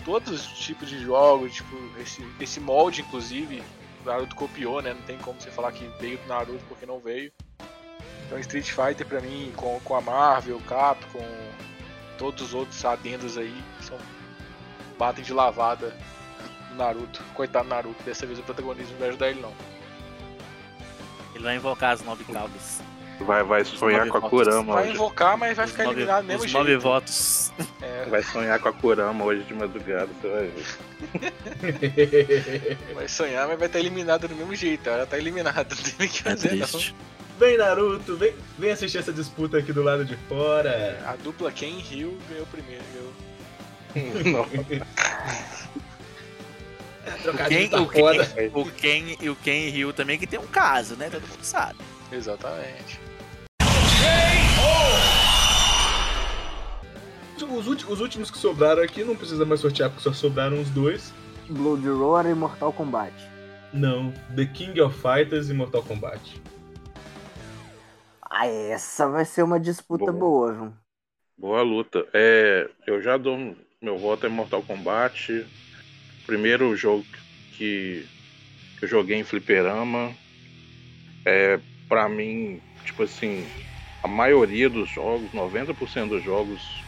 Todos os tipos de jogos, tipo, esse, esse molde, inclusive, o Naruto copiou, né? Não tem como você falar que veio do Naruto porque não veio. Então Street Fighter pra mim, com, com a Marvel, Capcom, todos os outros adendos aí, são batem de lavada no Naruto. Coitado do Naruto, dessa vez o protagonismo não vai ajudar ele não. Ele vai invocar as nove caudas. Vai, vai sonhar com a. Kurama Vai hoje. invocar, mas vai Os ficar nove- eliminado do mesmo os jeito. nove votos. É, Vai sonhar com a Kurama hoje de madrugada, você vai ver. vai sonhar, mas vai estar eliminado do mesmo jeito. Ela tá eliminada, não tem o que É fazer triste. Vem, Naruto, vem, vem assistir essa disputa aqui do lado de fora. não. A dupla Ken Rio ganhou primeiro. Ganhou. O Tá o, Ken, foda. o Ken e o Ken Ryu também que tem um caso, né? Todo mundo sabe. Exatamente. Os, os últimos que sobraram aqui não precisa mais sortear porque só sobraram os dois. Blood Roar e Mortal Kombat. Não, The King of Fighters e Mortal Kombat. Ah, essa vai ser uma disputa boa, viu? Boa luta. É, eu já dou meu voto é Mortal Kombat. Primeiro jogo que, que eu joguei em fliperama. É, pra mim, tipo assim, a maioria dos jogos, 90% dos jogos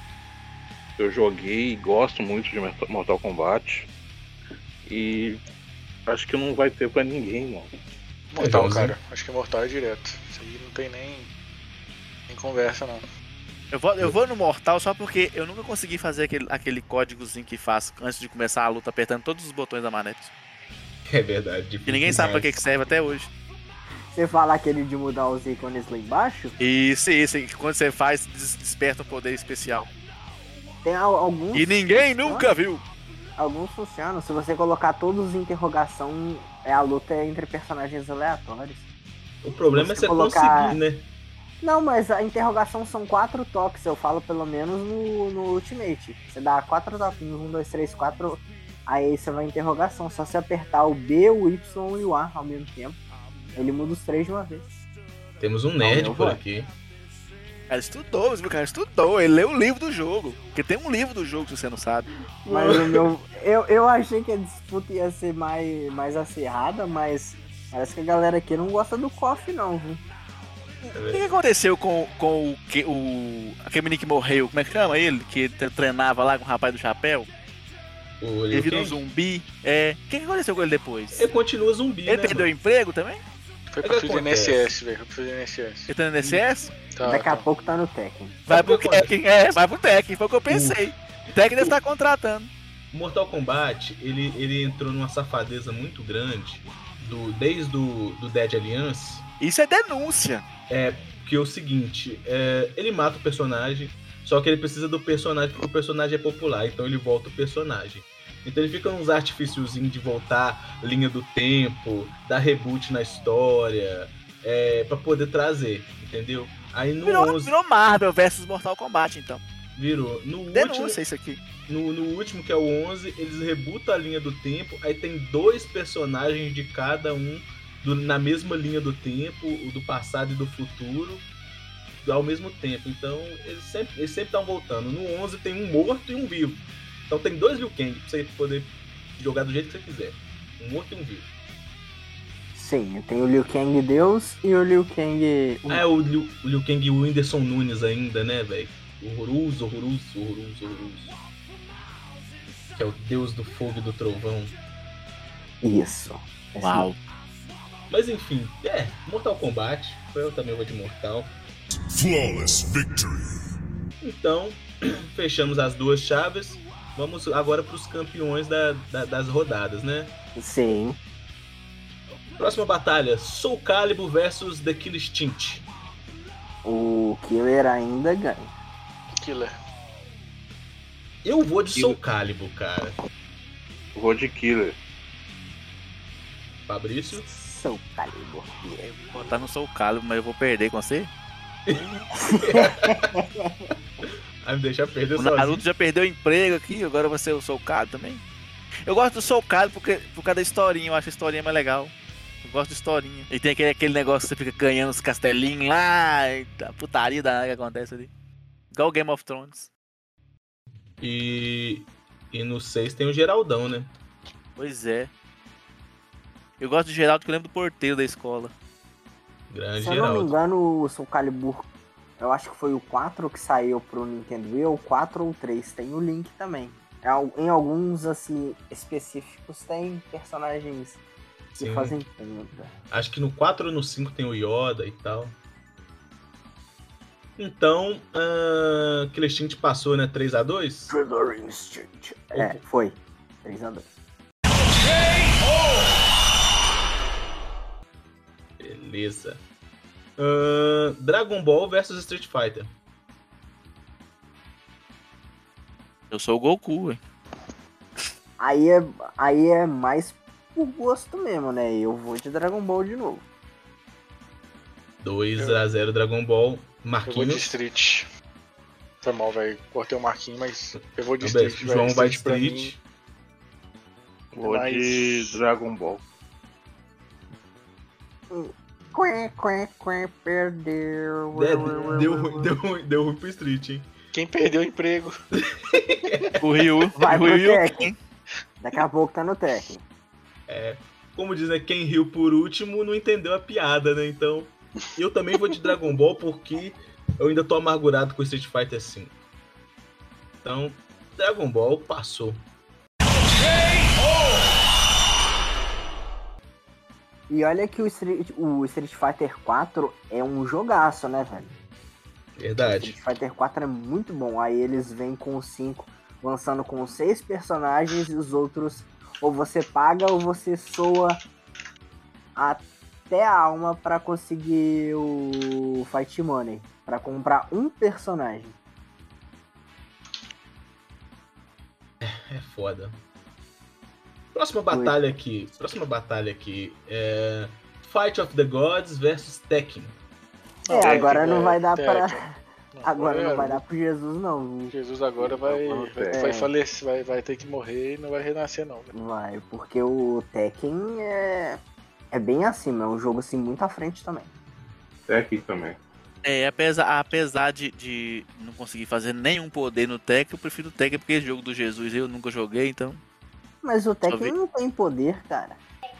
eu joguei e gosto muito de Mortal- Kombat. E acho que não vai ter pra ninguém, não. Mortal, Joãozinho. cara. Acho que Mortal é direto. Isso aí não tem nem, nem conversa, não. Eu vou, eu vou no Mortal só porque eu nunca consegui fazer aquele, aquele códigozinho que faz antes de começar a luta, apertando todos os botões da manete. É verdade. E ninguém sabe pra que, que serve até hoje. Você falar aquele de mudar os ícones lá embaixo, Isso, isso. Quando você faz, des- desperta um poder especial. tem al- alguns. E ninguém nunca viu. Alguns funcionam. Se você colocar todos em interrogação, é a luta é entre personagens aleatórios. O problema é Você você colocar- conseguir, né? Não, mas a interrogação são quatro toques, eu falo pelo menos no, no Ultimate. Você dá quatro toquinhos, um, dois, três, quatro. Aí você vai interrogação. Só se apertar o B, o Y e o A ao mesmo tempo. Ele muda os três de uma vez. Temos um nerd meu por voto. aqui. Cara estudou, o cara estudou. Ele leu o livro do jogo. Porque tem um livro do jogo, se você não sabe. Mas o meu. Eu, eu achei que a disputa ia ser mais, mais acirrada, mas parece que a galera aqui não gosta do KOF, não, viu? O que, que aconteceu com, com o, que, o. Aquele menino que morreu? Como é que chama ele? Que tre- treinava lá com o rapaz do chapéu? O Ele virou um zumbi. É. O que, que aconteceu com ele depois? Ele continua zumbi, Ele né? perdeu o mano? emprego também? Foi É do acontece. NSS, velho. Foi pro do NSS. Ele tá no INSS? Tá, Daqui a tá. pouco tá no Tekken. Vai pro o? Tekken. É, vai pro Tekken. Foi o que eu pensei. O Tekken deve estar contratando. Mortal Kombat, ele, ele entrou numa safadeza muito grande do, desde o do Dead Alliance. Isso é denúncia. É que é o seguinte, é, ele mata o personagem, só que ele precisa do personagem porque o personagem é popular, então ele volta o personagem. Então ele fica uns artifíciozinhos de voltar linha do tempo, dar reboot na história, é, para poder trazer, entendeu? Aí no Virou, 11 virou Marvel versus Mortal Kombat, então. virou. No último, Denúncia isso aqui. no, no último, que é o 11, eles rebutam a linha do tempo. Aí tem dois personagens de cada um do- na mesma linha do tempo, o do passado e do futuro, ao mesmo tempo. Então, eles sempre eles sempre estão voltando. No 11 tem um morto e um vivo. Então tem dois Liu Kang pra você poder jogar do jeito que você quiser. Um morto e um vivo. Sim, tem o Liu Kang Deus e o Liu Kang. Ah, é o Liu, o Liu Kang e o Whindersson Nunes ainda, né, velho? Horroroso, horroroso, horroroso, horroroso. Que é o deus do fogo e do trovão. Isso. Uau. Mas enfim, é, Mortal Kombat. Eu também vou de Mortal. Flawless victory. Então, fechamos as duas chaves. Vamos agora para os campeões da- da- das rodadas, né? Sim. Próxima batalha: Soul Calibur versus The Kill Instinct. O Killer ainda ganha. Killer. Eu vou de Soul Calibur, cara. Vou de Killer. Fabrício? Soul Calibur. Vou botar no Soul Calibur, mas eu vou perder com você. Aí me deixa perder O sozinho. Naruto já perdeu o emprego aqui, agora você é o Soul Calibur também. Eu gosto do Soul Calibur porque, por causa da historinha, eu acho a historinha mais legal. Eu gosto de historinha. E tem aquele, aquele negócio que você fica ganhando os castelinhos lá, e a putaria da que acontece ali. Igual o Game of Thrones. E, e no 6 tem o Geraldão, né? Pois é. Eu gosto do Geraldo porque eu lembro do porteiro da escola. Grande Se eu não me engano, o Soul Calibur, eu acho que foi o 4 que saiu pro Nintendo Wii, ou 4 ou 3. Tem o Link também. É Em alguns, assim, específicos, tem personagens que Sim. fazem conta. Acho que no 4 ou no 5 tem o Yoda e tal. Então, uh, Killer Instinct passou, né? 3x2? Killer Instinct. É, foi. 3x2. Beleza. Ahn, Dragon Ball versus Street Fighter. Eu sou o Goku, velho. Aí é, aí é mais por gosto mesmo, né? Eu vou de Dragon Ball de novo. 2x0 Dragon Ball. Eu vou de Marquinhos. Street. Foi mal, velho. Cortei o Marquinhos, mas eu vou de Street. João vai de Street. Vou Mas- de Dragon Ball. Quê, quê, quê, perdeu. É, deu, ruim- deu, ruim- deu ruim pro Street, hein? Quem perdeu o emprego? O Ryu. Vai o pro Ryu. Tekken. Daqui a pouco tá no Tekken. É, como diz, né, quem riu por último não entendeu a piada, né? Então, eu também vou de Dragon Ball porque eu ainda tô amargurado com Street Fighter V. Então, Dragon Ball passou. E olha que o Street, o Street Fighter 4 é um jogaço, né, velho? Verdade. Street Fighter 4 é muito bom. Aí eles vêm com os 5, lançando com seis personagens e os outros ou você paga ou você soa até a alma pra conseguir o Fight Money. Pra comprar um personagem. É foda. Próxima batalha aqui. Próxima batalha aqui é Fight of the Gods versus Tekken. É, agora não vai dar Tekken. pra. Agora não vai dar pro Jesus, não. Jesus agora vai, vai, É. vai falecer, vai, vai ter que morrer e não vai renascer, não. velho. Vai, porque o Tekken é. É bem acima, é um jogo assim muito à frente também. Tekken também. É, apesar, apesar de, de não conseguir fazer nenhum poder no Tekken, eu prefiro o Tekken porque esse jogo do Jesus eu nunca joguei, então. Mas o Tekken não tem poder, cara.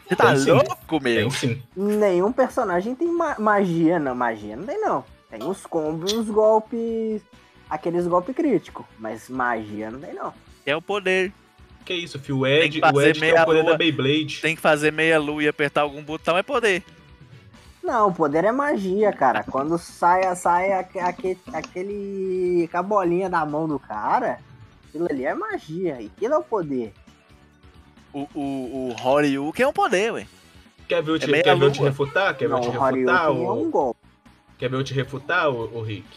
Você tá Tem sim. louco, meu? Nenhum personagem tem ma- magia, não. Magia não tem, não. Tem os combos e os golpes. Aqueles golpes críticos. Mas magia não tem, não. É o poder. Que isso, filho? O Tem Ed, que o Ed tem o poder lua. da Beyblade. Tem que fazer meia lua e apertar algum botão é poder. Não, o poder é magia, cara. Quando sai, sai aque- aque- aquele. com a bolinha da mão do cara, aquilo ali é magia. E aquilo é o poder. O, o, o Horyuken é um poder, ué. Quer ver eu te, É quer ver eu te refutar? Quer ver não, eu te o refutar? Horyuken é O... um golpe. Quer ver eu te refutar, o, o Rick?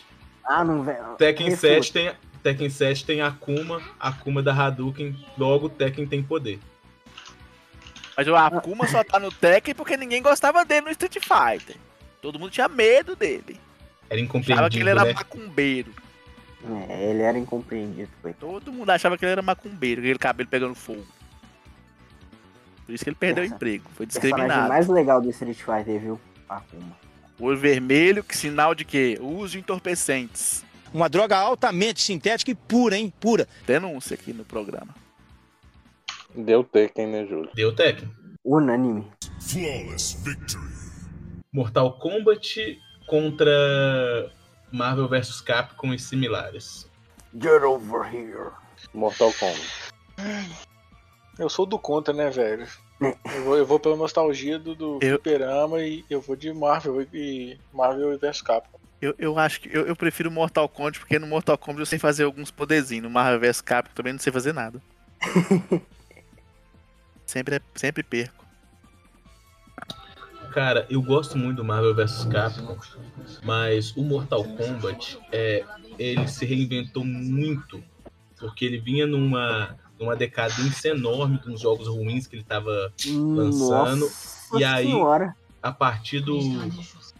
Ah, não vem. Tekken refuta. 7 tem. Tekken 7 tem Akuma, Akuma da Hadouken, logo Tekken tem poder. Mas o Akuma só tá no Tekken porque ninguém gostava dele no Street Fighter. Todo mundo tinha medo dele. Era Achava que incompreendido, ele era né? macumbeiro. É, ele era incompreendido, coitado. Todo mundo achava que ele era macumbeiro, aquele cabelo pegando fogo. Por isso que ele perdeu o Perso- emprego, foi O discriminado. mais legal do Street Fighter, viu? Akuma. Olho vermelho, que sinal de quê? Uso entorpecentes. Uma droga altamente sintética e pura, hein? Pura. Denúncia aqui no programa. Deu Tekken, né, Júlio? Deu Tekken. Unânime. Flawless victory. Mortal Kombat contra Marvel vs Capcom e similares. Get over here. Mortal Kombat. Eu sou do contra, né, velho? Eu vou, eu vou pela nostalgia do, do Eu- Fliperama e eu vou de Marvel e Marvel vs Capcom. Eu, eu acho que eu, eu prefiro Mortal Kombat, porque no Mortal Kombat eu sei fazer alguns poderzinhos. No Marvel vs Capcom também não sei fazer nada. sempre, é- sempre perco. Cara, eu gosto muito do Marvel vs Capcom, mas o Mortal Kombat, é, ele se reinventou muito, porque ele vinha numa, numa decadência enorme dos jogos ruins que ele estava lançando, Nossa e aí, senhora. a partir do,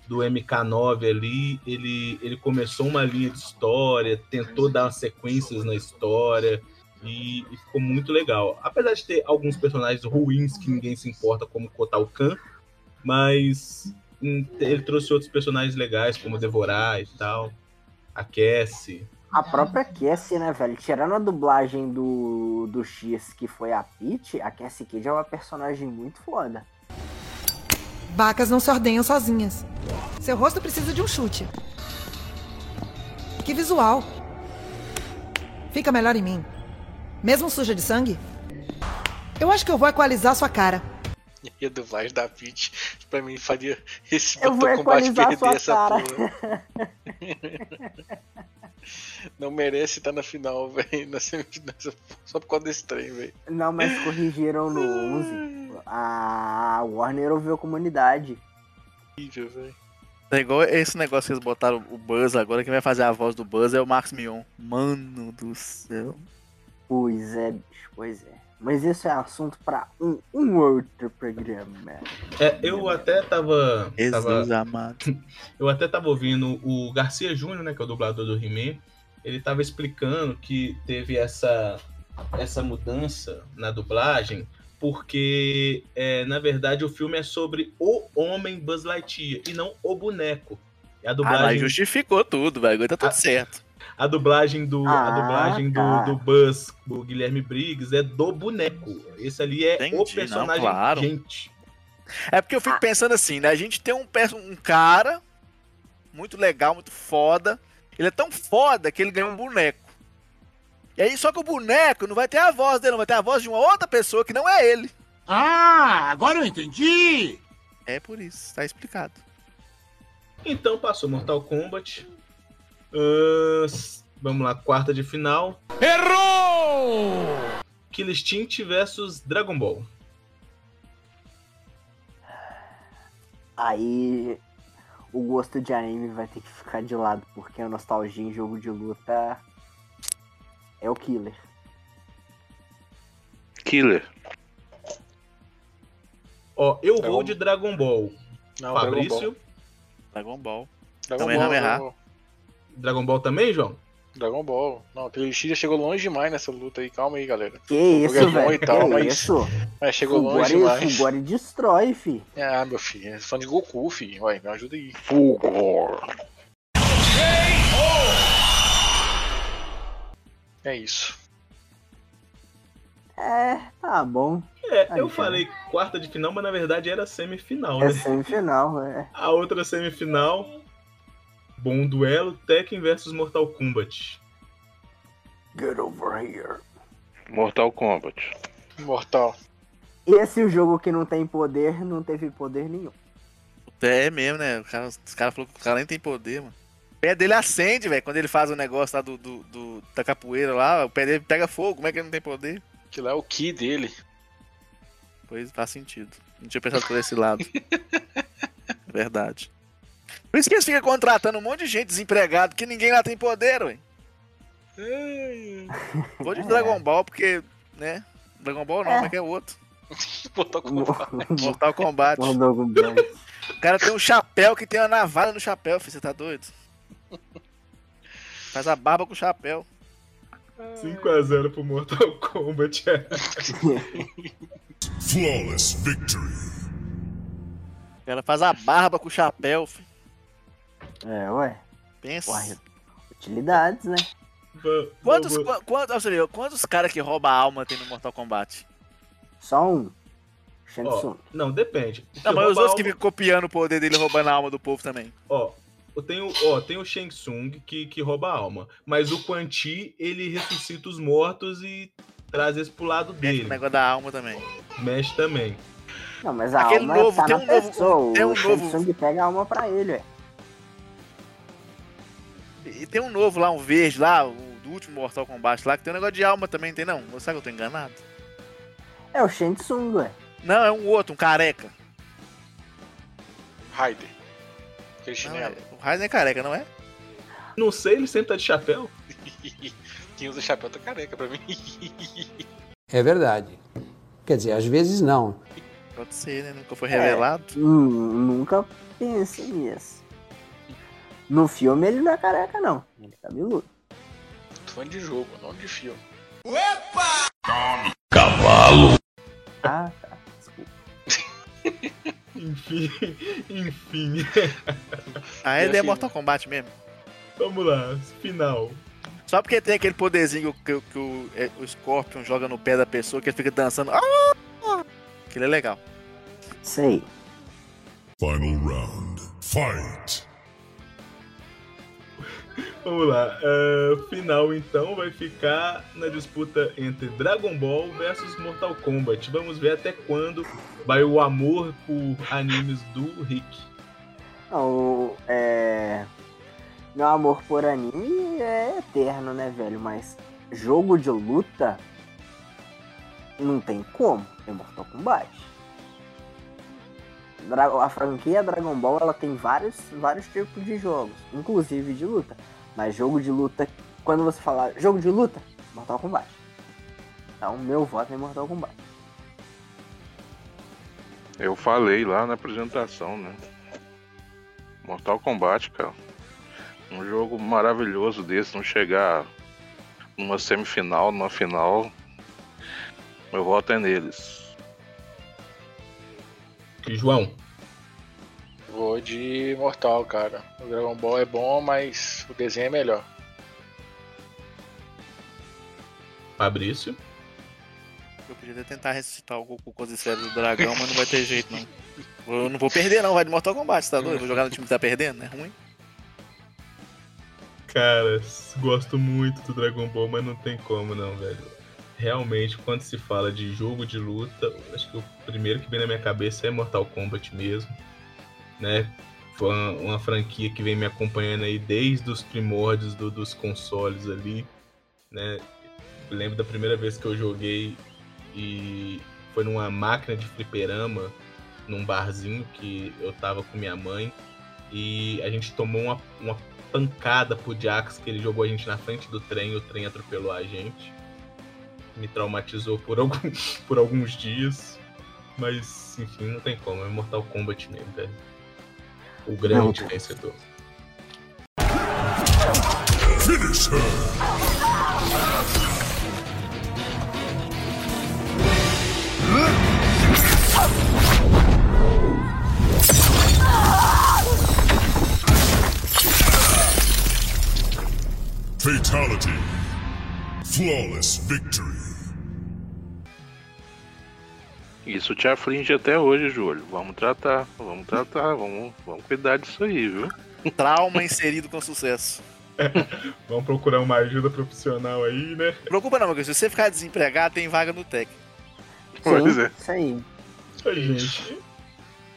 do MK9 ali, ele, ele começou uma linha de história, tentou dar sequências na história, e, e ficou muito legal. Apesar de ter alguns personagens ruins que ninguém se importa, como Kotal Kahn, mas hum, ele trouxe outros personagens legais, como Devorar e tal. A Cassie. A própria Cassie, né, velho? Tirando a dublagem do, do X, que foi a Peach, a Cassie Kid é uma personagem muito foda. Vacas não se ordenham sozinhas. Seu rosto precisa de um chute. Que visual. Fica melhor em mim. Mesmo suja de sangue? Eu acho que eu vou equalizar sua cara. E a dublagem da Peach, pra mim, faria esse Eu Kombat equalizar perder essa cara. porra. Não merece estar na final, velho. na semifinal, Só por causa desse trem, velho. Não, mas corrigiram no 11. A Warner ouviu a comunidade. Horrível, velho. É igual esse negócio que eles botaram o Buzz agora, quem vai fazer a voz do Buzz é o Max Mion. Mano do céu. Pois é, bicho, pois é. Mas isso é assunto pra um, um outro programa. É, eu até tava. Jesus tava amado. eu até tava ouvindo o Garcia Júnior, né, que é o dublador do He-Man. Ele tava explicando que teve essa, essa mudança na dublagem, porque, é, na verdade, o filme é sobre o homem Buzz Lightyear e não o boneco. A Ah, dublagem, mas justificou tudo, velho. Agora tá tudo certo. A dublagem, do, a Ah, dublagem do, tá. do Buzz, do Guilherme Briggs, é do boneco. Esse ali é Entendi, o não, personagem claro. gente. É porque eu fico pensando assim, né? A gente tem um, um cara muito legal, muito foda. Ele é tão foda que ele ganhou um boneco. E aí, só que o boneco não vai ter a voz dele, não vai ter a voz de uma outra pessoa que não é ele. Ah, agora eu entendi! É por isso, tá explicado. Então passou Mortal Kombat. Vamos lá, quarta de final. Errou! Kill Instinct versus Dragon Ball. Aí o gosto de anime vai ter que ficar de lado, porque a nostalgia em jogo de luta é o killer. Killer. Ó, eu Dragon- vou de Dragon Ball. Não, Fabrício. Dragon Ball. Dragon Também Ball. Dragon Ball. Dragon Ball também, João? Dragon Ball. Não, aquele X já chegou longe demais nessa luta aí. Calma aí, galera. Que isso, é velho? e tal, mas- isso? Mas chegou longe Fugore, demais. Fugore destrói, fi. Ah, meu filho. É fã de Goku, filho. Vai, me ajuda aí. Fulgor. É isso. É, tá bom. É, Aí, eu falei quarta de final, mas na verdade era semifinal, É né? semifinal, é. A outra semifinal. Bom duelo, Tekken versus Mortal Kombat. Get over here. Mortal Kombat. Mortal. Esse é o jogo que não tem poder, não teve poder nenhum. É mesmo, né? O cara, os caras falaram que o cara nem tem poder, mano. O pé dele acende, velho. Quando ele faz o negócio lá do, do, do- da capoeira lá, o pé dele pega fogo. Como é que ele não tem poder? Aquilo é o Ki dele. Pois faz sentido. Não tinha pensado por esse lado. Verdade. Por isso que eles ficam contratando um monte de gente desempregado, que ninguém lá tem poder, ué. Vou de Dragon Ball, porque, né? Dragon Ball não, É. mas que é outro. Mortal Kombat. Mortal Kombat. Mortal Kombat. O cara tem um chapéu que tem uma navalha no chapéu, filho. Você tá doido? Faz a barba com o chapéu. 5x0 pro Mortal Kombat. Flawless victory. O cara faz a barba com o chapéu, filho. É, ué. Pensa. Ué, utilidades, né? Quantos, qua- quantos, quantos caras que roubam a alma tem no Mortal Kombat? Só um. Shang Tsung. não, depende. Não, mas os outros alma- que ficam copiando o poder dele roubando a alma do povo também. Ó, eu tenho, ó, tem o Shang Tsung que, que rouba a alma, mas o Quan Chi, ele ressuscita os mortos e traz esse pro lado O dele. negócio da alma também. Mexe também. Não, mas a Aquele alma novo, tá tem na um novo- pessoa. tem o um Shang novo- Tsung pega a alma pra ele, ué. E tem um novo lá, um verde lá, o do último Mortal Kombat lá, que tem um negócio de alma também, tem não? Ou será que eu tô enganado? É o Shang Tsung, ué. Não, é um outro, um careca. Raider. Aquele Não, chinelo. é- o Raiden é careca, não é? Não sei, ele sempre tá de chapéu. Quem usa chapéu tá careca pra mim. É verdade. Quer dizer, às vezes não. Pode ser, né? Nunca foi É, revelado. hum, nunca pensei nisso. No filme ele não é careca, não. Ele é cabeludo. Tô falando de jogo, não de filme. Cavalo. Ah, tá. Desculpa. Enfim, enfim. Ah, ele é Mortal Kombat mesmo. Vamos lá, final. Só porque tem aquele poderzinho que, que o, é, o Scorpion joga no pé da pessoa, que ele fica dançando. Ah! Aquilo é legal. Sei. Final round. Fight. Vamos lá. é, final então vai ficar na disputa entre Dragon Ball versus Mortal Kombat. Vamos ver até quando vai o amor por animes do Rick. Não, o- é... Meu amor por anime é eterno, né, velho? Mas jogo de luta não tem como. É Mortal Kombat. A franquia Dragon Ball ela tem vários, vários tipos de jogos, inclusive de luta. Mas jogo de luta, quando você falar jogo de luta, Mortal Kombat. Então, meu voto é Mortal Kombat. Eu falei lá na apresentação, né? Mortal Kombat, cara. Um jogo maravilhoso desse, não chegar numa semifinal, numa final. Meu voto é neles. E João, Vou de Mortal, cara. O Dragon Ball é bom, mas o desenho é melhor. Fabrício. Eu podia até tentar ressuscitar o Goku com as esferas do dragão, mas não vai ter jeito, não. Eu não vou perder, não. Vai de Mortal Kombat, tá doido? Vou jogar no time que tá perdendo, é ruim. Cara, gosto muito do Dragon Ball, mas não tem como não, velho. Realmente, quando se fala de jogo de luta, acho que o primeiro que vem na minha cabeça é Mortal Kombat mesmo, né? Foi uma, uma franquia que vem me acompanhando aí desde os primórdios do- dos consoles ali, né? Lembro da primeira vez que eu joguei e foi numa máquina de fliperama, num barzinho que eu tava com minha mãe e a gente tomou uma, uma pancada pro Jax, que ele jogou a gente na frente do trem o trem atropelou a gente. Me traumatizou por, algum, por alguns dias. Mas, enfim, não tem como. É Mortal Kombat mesmo, velho. O grande Não. vencedor. Finish her. Fatality. Flawless victory. Isso te aflige até hoje, Júlio. Vamos tratar, vamos tratar, vamos, vamos cuidar disso aí, viu? Trauma inserido com sucesso. Vamos procurar uma ajuda profissional aí, né? Preocupa não, porque se você ficar desempregado, tem vaga no Tec. Pois é. Isso aí. Oi, gente.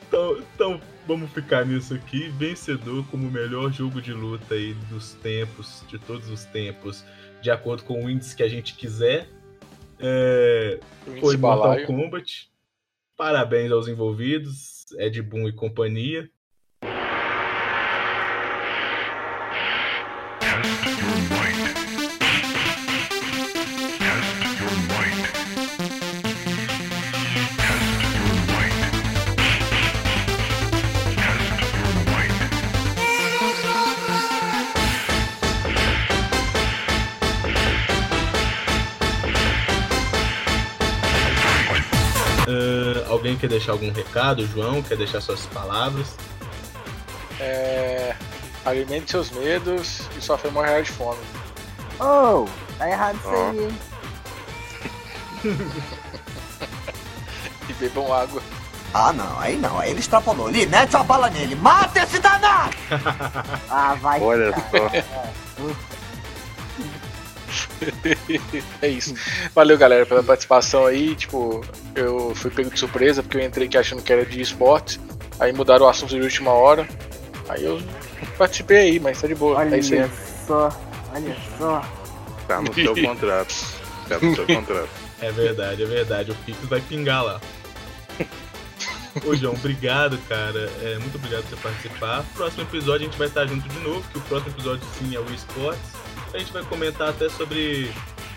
Então, então, vamos ficar nisso aqui. Vencedor como o melhor jogo de luta aí dos tempos, de todos os tempos, de acordo com o índice que a gente quiser. É, foi Mortal. Kombat. Parabéns aos envolvidos, Ed Boon e companhia. Quer deixar algum recado? João, quer deixar suas palavras? É... Alimente seus medos e sofre morrer de fome. Oh, tá errado isso Ó. aí, hein? E bebam água. Ah, não, aí não, aí ele extrapolou. Ele mete a bala nele, mata esse danado! Ah, vai. Olha só. é isso. Valeu, galera, pela participação aí. Tipo, eu fui pego de surpresa porque eu entrei aqui achando que era de esporte. Aí mudaram o assunto de última hora. Aí eu participei aí, mas tá de boa. Olha é isso aí. só, olha só. Tá no seu contrato. Tá no seu contrato. É verdade, é verdade. O Pix vai pingar lá. Ô, João, obrigado, cara. É, muito obrigado por você participar. Próximo episódio a gente vai estar junto de novo, que o próximo episódio sim é o esportes. A gente vai comentar até sobre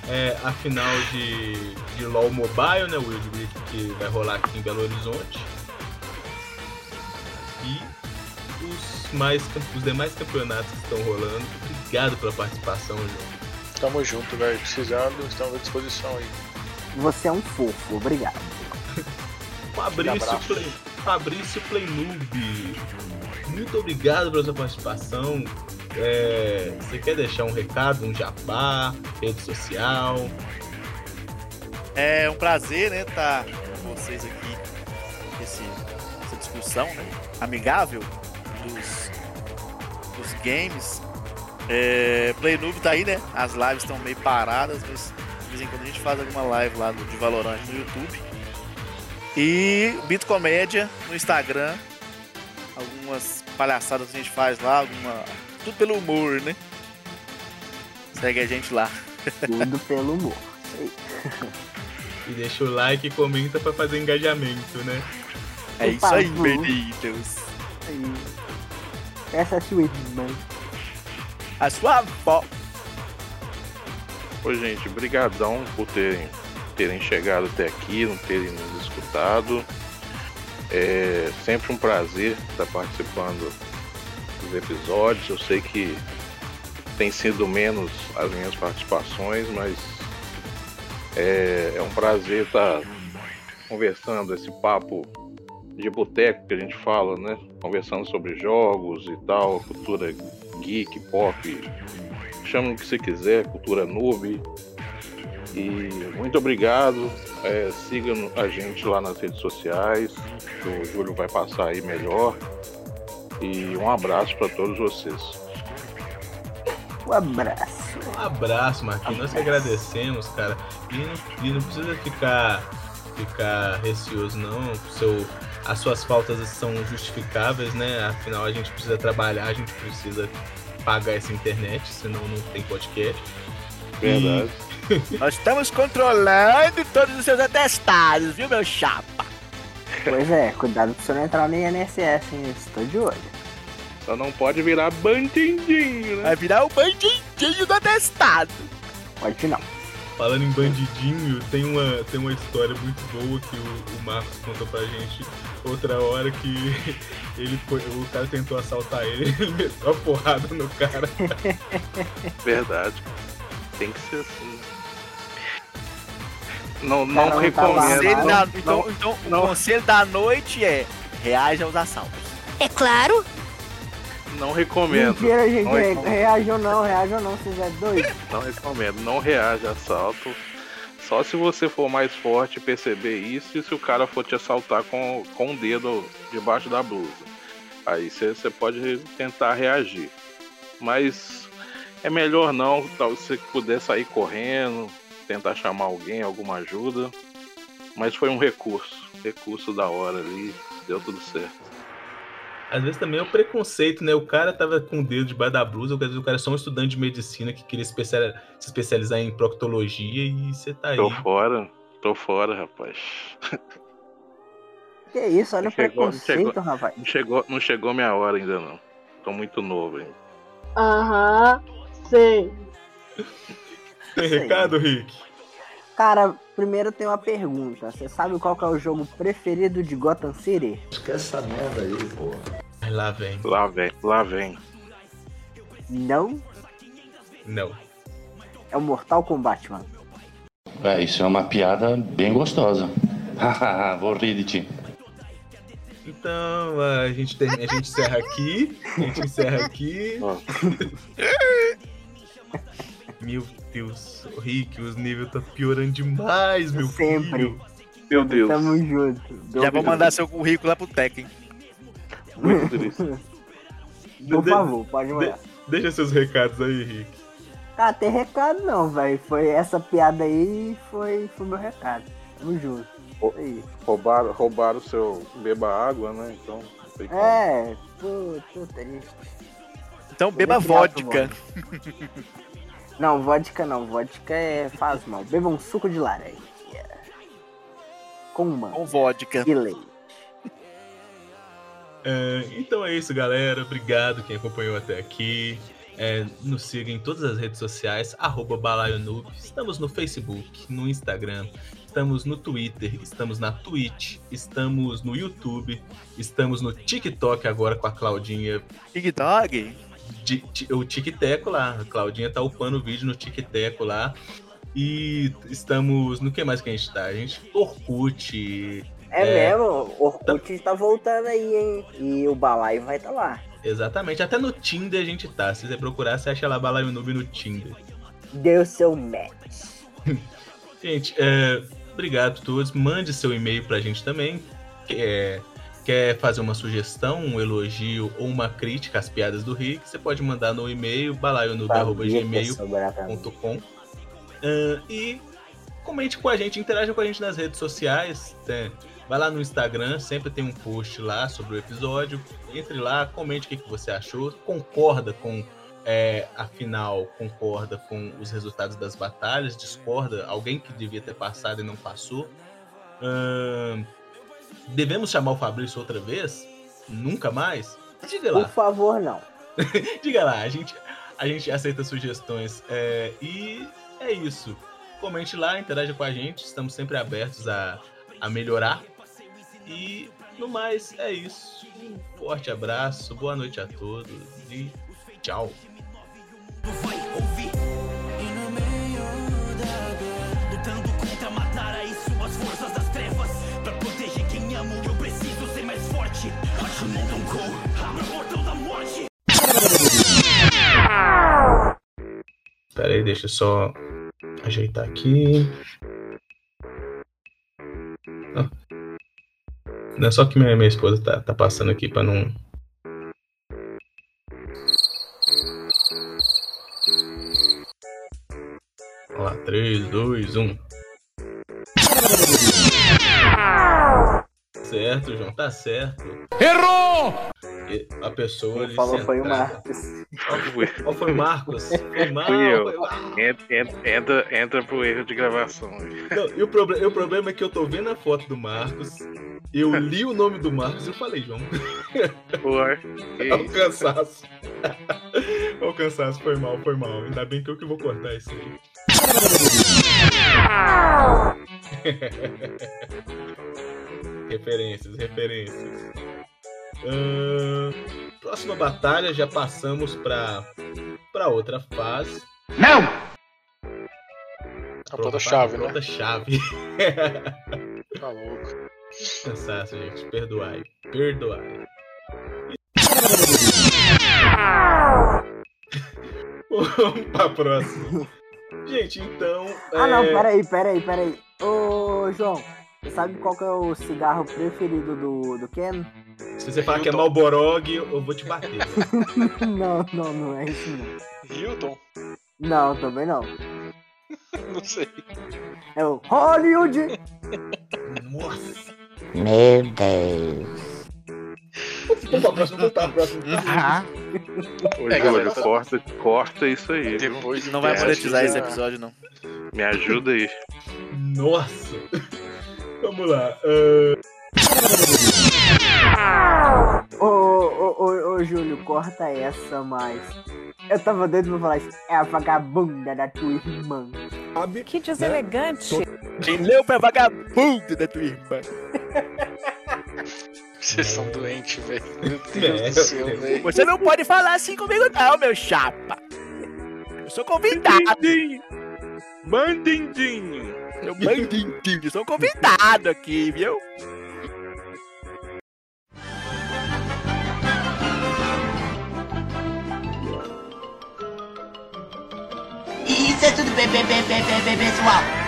é, a final de, de LoL Mobile, né? O Wild Rift que vai rolar aqui em Belo Horizonte. E os, mais, os demais campeonatos que estão rolando. Obrigado pela participação, João. Tamo junto, velho. Precisando, estamos à disposição aí. Você é um fofo, obrigado. Fabrício. Play, Fabrício Playnoob. Muito obrigado pela sua participação. É, você quer deixar um recado, um jabá, rede social? É um prazer, né, estar com vocês aqui nesse, nessa discussão, né, amigável dos, dos games. É, Play Noob tá aí, né? As lives estão meio paradas, mas de vez em quando a gente faz alguma live lá de Valorant no YouTube. E Bito Comédia no Instagram. Algumas palhaçadas a gente faz lá, alguma. Tudo pelo humor, né? Segue a gente lá. Tudo pelo humor. E deixa o like e comenta pra fazer engajamento, né? É isso aí, meninos. Aí. Essa é a sua irmã. A sua avó. Ô, gente, brigadão por terem, terem chegado até aqui, não terem nos escutado. É sempre um prazer estar participando dos episódios. Eu sei que tem sido menos as minhas participações, mas é, é um prazer estar conversando esse papo de boteco que a gente fala, né? Conversando sobre jogos e tal, cultura geek, pop, chama o que você quiser, cultura noob. E muito obrigado. É, sigam a gente lá nas redes sociais. O Júlio vai passar aí melhor. E um abraço para todos vocês. Um abraço. Um abraço, Marquinhos. Nós que agradecemos, cara. E não, e não precisa ficar, ficar receoso, não. Seu, as suas faltas são justificáveis, né? Afinal, a gente precisa trabalhar, a gente precisa pagar essa internet, senão não tem podcast. Verdade. Nós estamos controlando todos os seus atestados, viu, meu chapa? Pois é, cuidado pra você não entrar no INSS, hein? Estou de olho. Só não pode virar bandidinho, né? Vai virar o bandidinho do atestado. Pode não. Falando em bandidinho, tem uma, tem uma história muito boa que o, o Marcos contou pra gente outra hora que ele foi, o cara tentou assaltar ele, ele meteu a porrada no cara. Verdade. Tem que ser assim. Não, não tá recomendo. lá, Conselho não- da- então, não- então não- o conselho da noite é reaja aos assaltos. É claro. Não recomendo. Mentira, gente. Não re- recomendo. Reajam não, reajam não, vocês é doido. Não recomendo, não reage a assalto. Só se você for mais forte perceber isso e se o cara for te assaltar com, com o dedo debaixo da blusa. Aí você pode tentar reagir. Mas é melhor não, tal, se você puder sair correndo, tentar chamar alguém, alguma ajuda. Mas foi um recurso, recurso da hora ali, deu tudo certo. Às vezes também é o preconceito, né? O cara tava com o dedo debaixo da blusa, às vezes o cara é só um estudante de medicina que queria especia- se especializar em proctologia e você tá aí. Tô fora, tô fora, rapaz. Que isso, olha o Chegou- preconceito, chegou- rapaz. Não chegou, não chegou minha hora ainda não. Tô muito novo ainda. Aham, sei. Tem recado, Rick? Cara, primeiro tem uma pergunta. Você sabe qual que é o jogo preferido de Gotham City? Esquece essa merda aí, pô. Lá vem. Lá vem, lá vem. Não? Não. É o Mortal Kombat, mano. É, isso é uma piada bem gostosa. Hahaha, vou rir de ti. Então a gente, termina, a gente encerra aqui. A gente encerra aqui. Meu Deus, Rick, os níveis tá piorando demais, meu Sempre. filho. Meu Deus. Tamo junto. Já vou mandar seu currículo lá pro Tekken. Muito triste. Por De- favor, pode de- mandar. Deixa seus recados aí, Rick. Ah, tem recado não, velho. Foi essa piada aí, foi, foi meu recado. Tamo junto. Isso aí. Roubaram, roubaram o seu beba água, né? Então. É, tô, tô triste. Então beba vodka. Não, vodka não. Vodka é, faz mal. Beba um suco de laranja. Com uma. Com vodka. E leite. É, então é isso, galera. Obrigado quem acompanhou até aqui. É, nos siga em todas as redes sociais, arroba BalaioNoob. Estamos no Facebook, no Instagram, estamos no Twitter, estamos na Twitch, estamos no YouTube, estamos no TikTok agora com a Claudinha. TikTok? O TikTok lá. A Claudinha tá upando o vídeo no TikTok lá. E estamos. No que mais que a gente tá? A gente. Orkut. É, mesmo, o Orkut tá voltando aí, hein? E o Balaio vai estar tá lá. Exatamente. Até no Tinder a gente tá. Se você procurar, você acha lá Balaio Noob no Tinder. Deu seu match. Gente, é, obrigado a todos. Mande seu e-mail pra gente também. Quer, quer fazer uma sugestão, um elogio ou uma crítica às piadas do Rick? Você pode mandar no e-mail balaionoob.gmail.com Ah, E comente com a gente, interaja com a gente nas redes sociais. né? Vai lá no Instagram, sempre tem um post lá sobre o episódio. Entre lá, comente o que, que você achou. Concorda com é, a final, concorda com os resultados das batalhas, discorda, alguém que devia ter passado e não passou. Ahn, devemos chamar o Fabrício outra vez? Nunca mais? Diga lá. Por favor, não. Diga lá, a gente, a gente aceita sugestões. É, e é isso. Comente lá, interaja com a gente. Estamos sempre abertos a, a melhorar. E no mais, é isso. Um forte abraço, boa noite a todos e tchau. Pera aí, deixa eu só ajeitar aqui. Ah. Não é só que minha, minha esposa tá, tá passando aqui pra não. Vamos lá, 3, 2, 1. Certo, João, tá certo. Errou! A pessoa ali falou foi o. Marcos. Qual foi o Marcos? Foi mal, Fui eu. foi mal. Entra, entra, entra, pro erro de gravação. Não, e o, proble- e o problema é que eu tô vendo a foto do Marcos, eu li o nome do Marcos e eu falei, João. Ué, É o cansaço. É o cansaço, foi mal, foi mal. Ainda bem que eu que vou cortar isso aí. referências, referências. Ahn, próxima batalha, já passamos pra, pra outra fase. Não! A ponta-chave, né? Ponta-chave. Tá louco. Cansaço, gente. Perdoai. Perdoai. Vamos pra próxima. Gente, então. Ah, não, é, peraí, peraí, peraí. Ô, João, você sabe qual que é o cigarro preferido do, do Ken? Se você falar que é Malborog, eu vou te bater. não, não, não é isso não. Hilton? Não, também não. Não sei. É o Hollywood! Nossa! Meu Deus. Vamos pra próxima, vamos pra próxima. Ô, É, Júlio, corta, corta isso aí. Depois Não vai monetizar esse episódio, não. Me ajuda aí. Nossa! Vamos lá. ahn, Ô, ô, ô, ô, Júlio, corta essa, mas. Eu tava doido pra falar isso. É a vagabunda da tua irmã. Que deselegante. Quem leu foi vagabundo da tua irmã. Vocês são doentes, velho. Meu Meu Deus do céu, velho. Você não pode falar assim comigo, não, meu chapa. Eu sou convidado. Mandindinho. Eu mandindinho, eu sou convidado aqui, viu? Isso é tudo bem, bem, bem, bem, bem, bem, pessoal.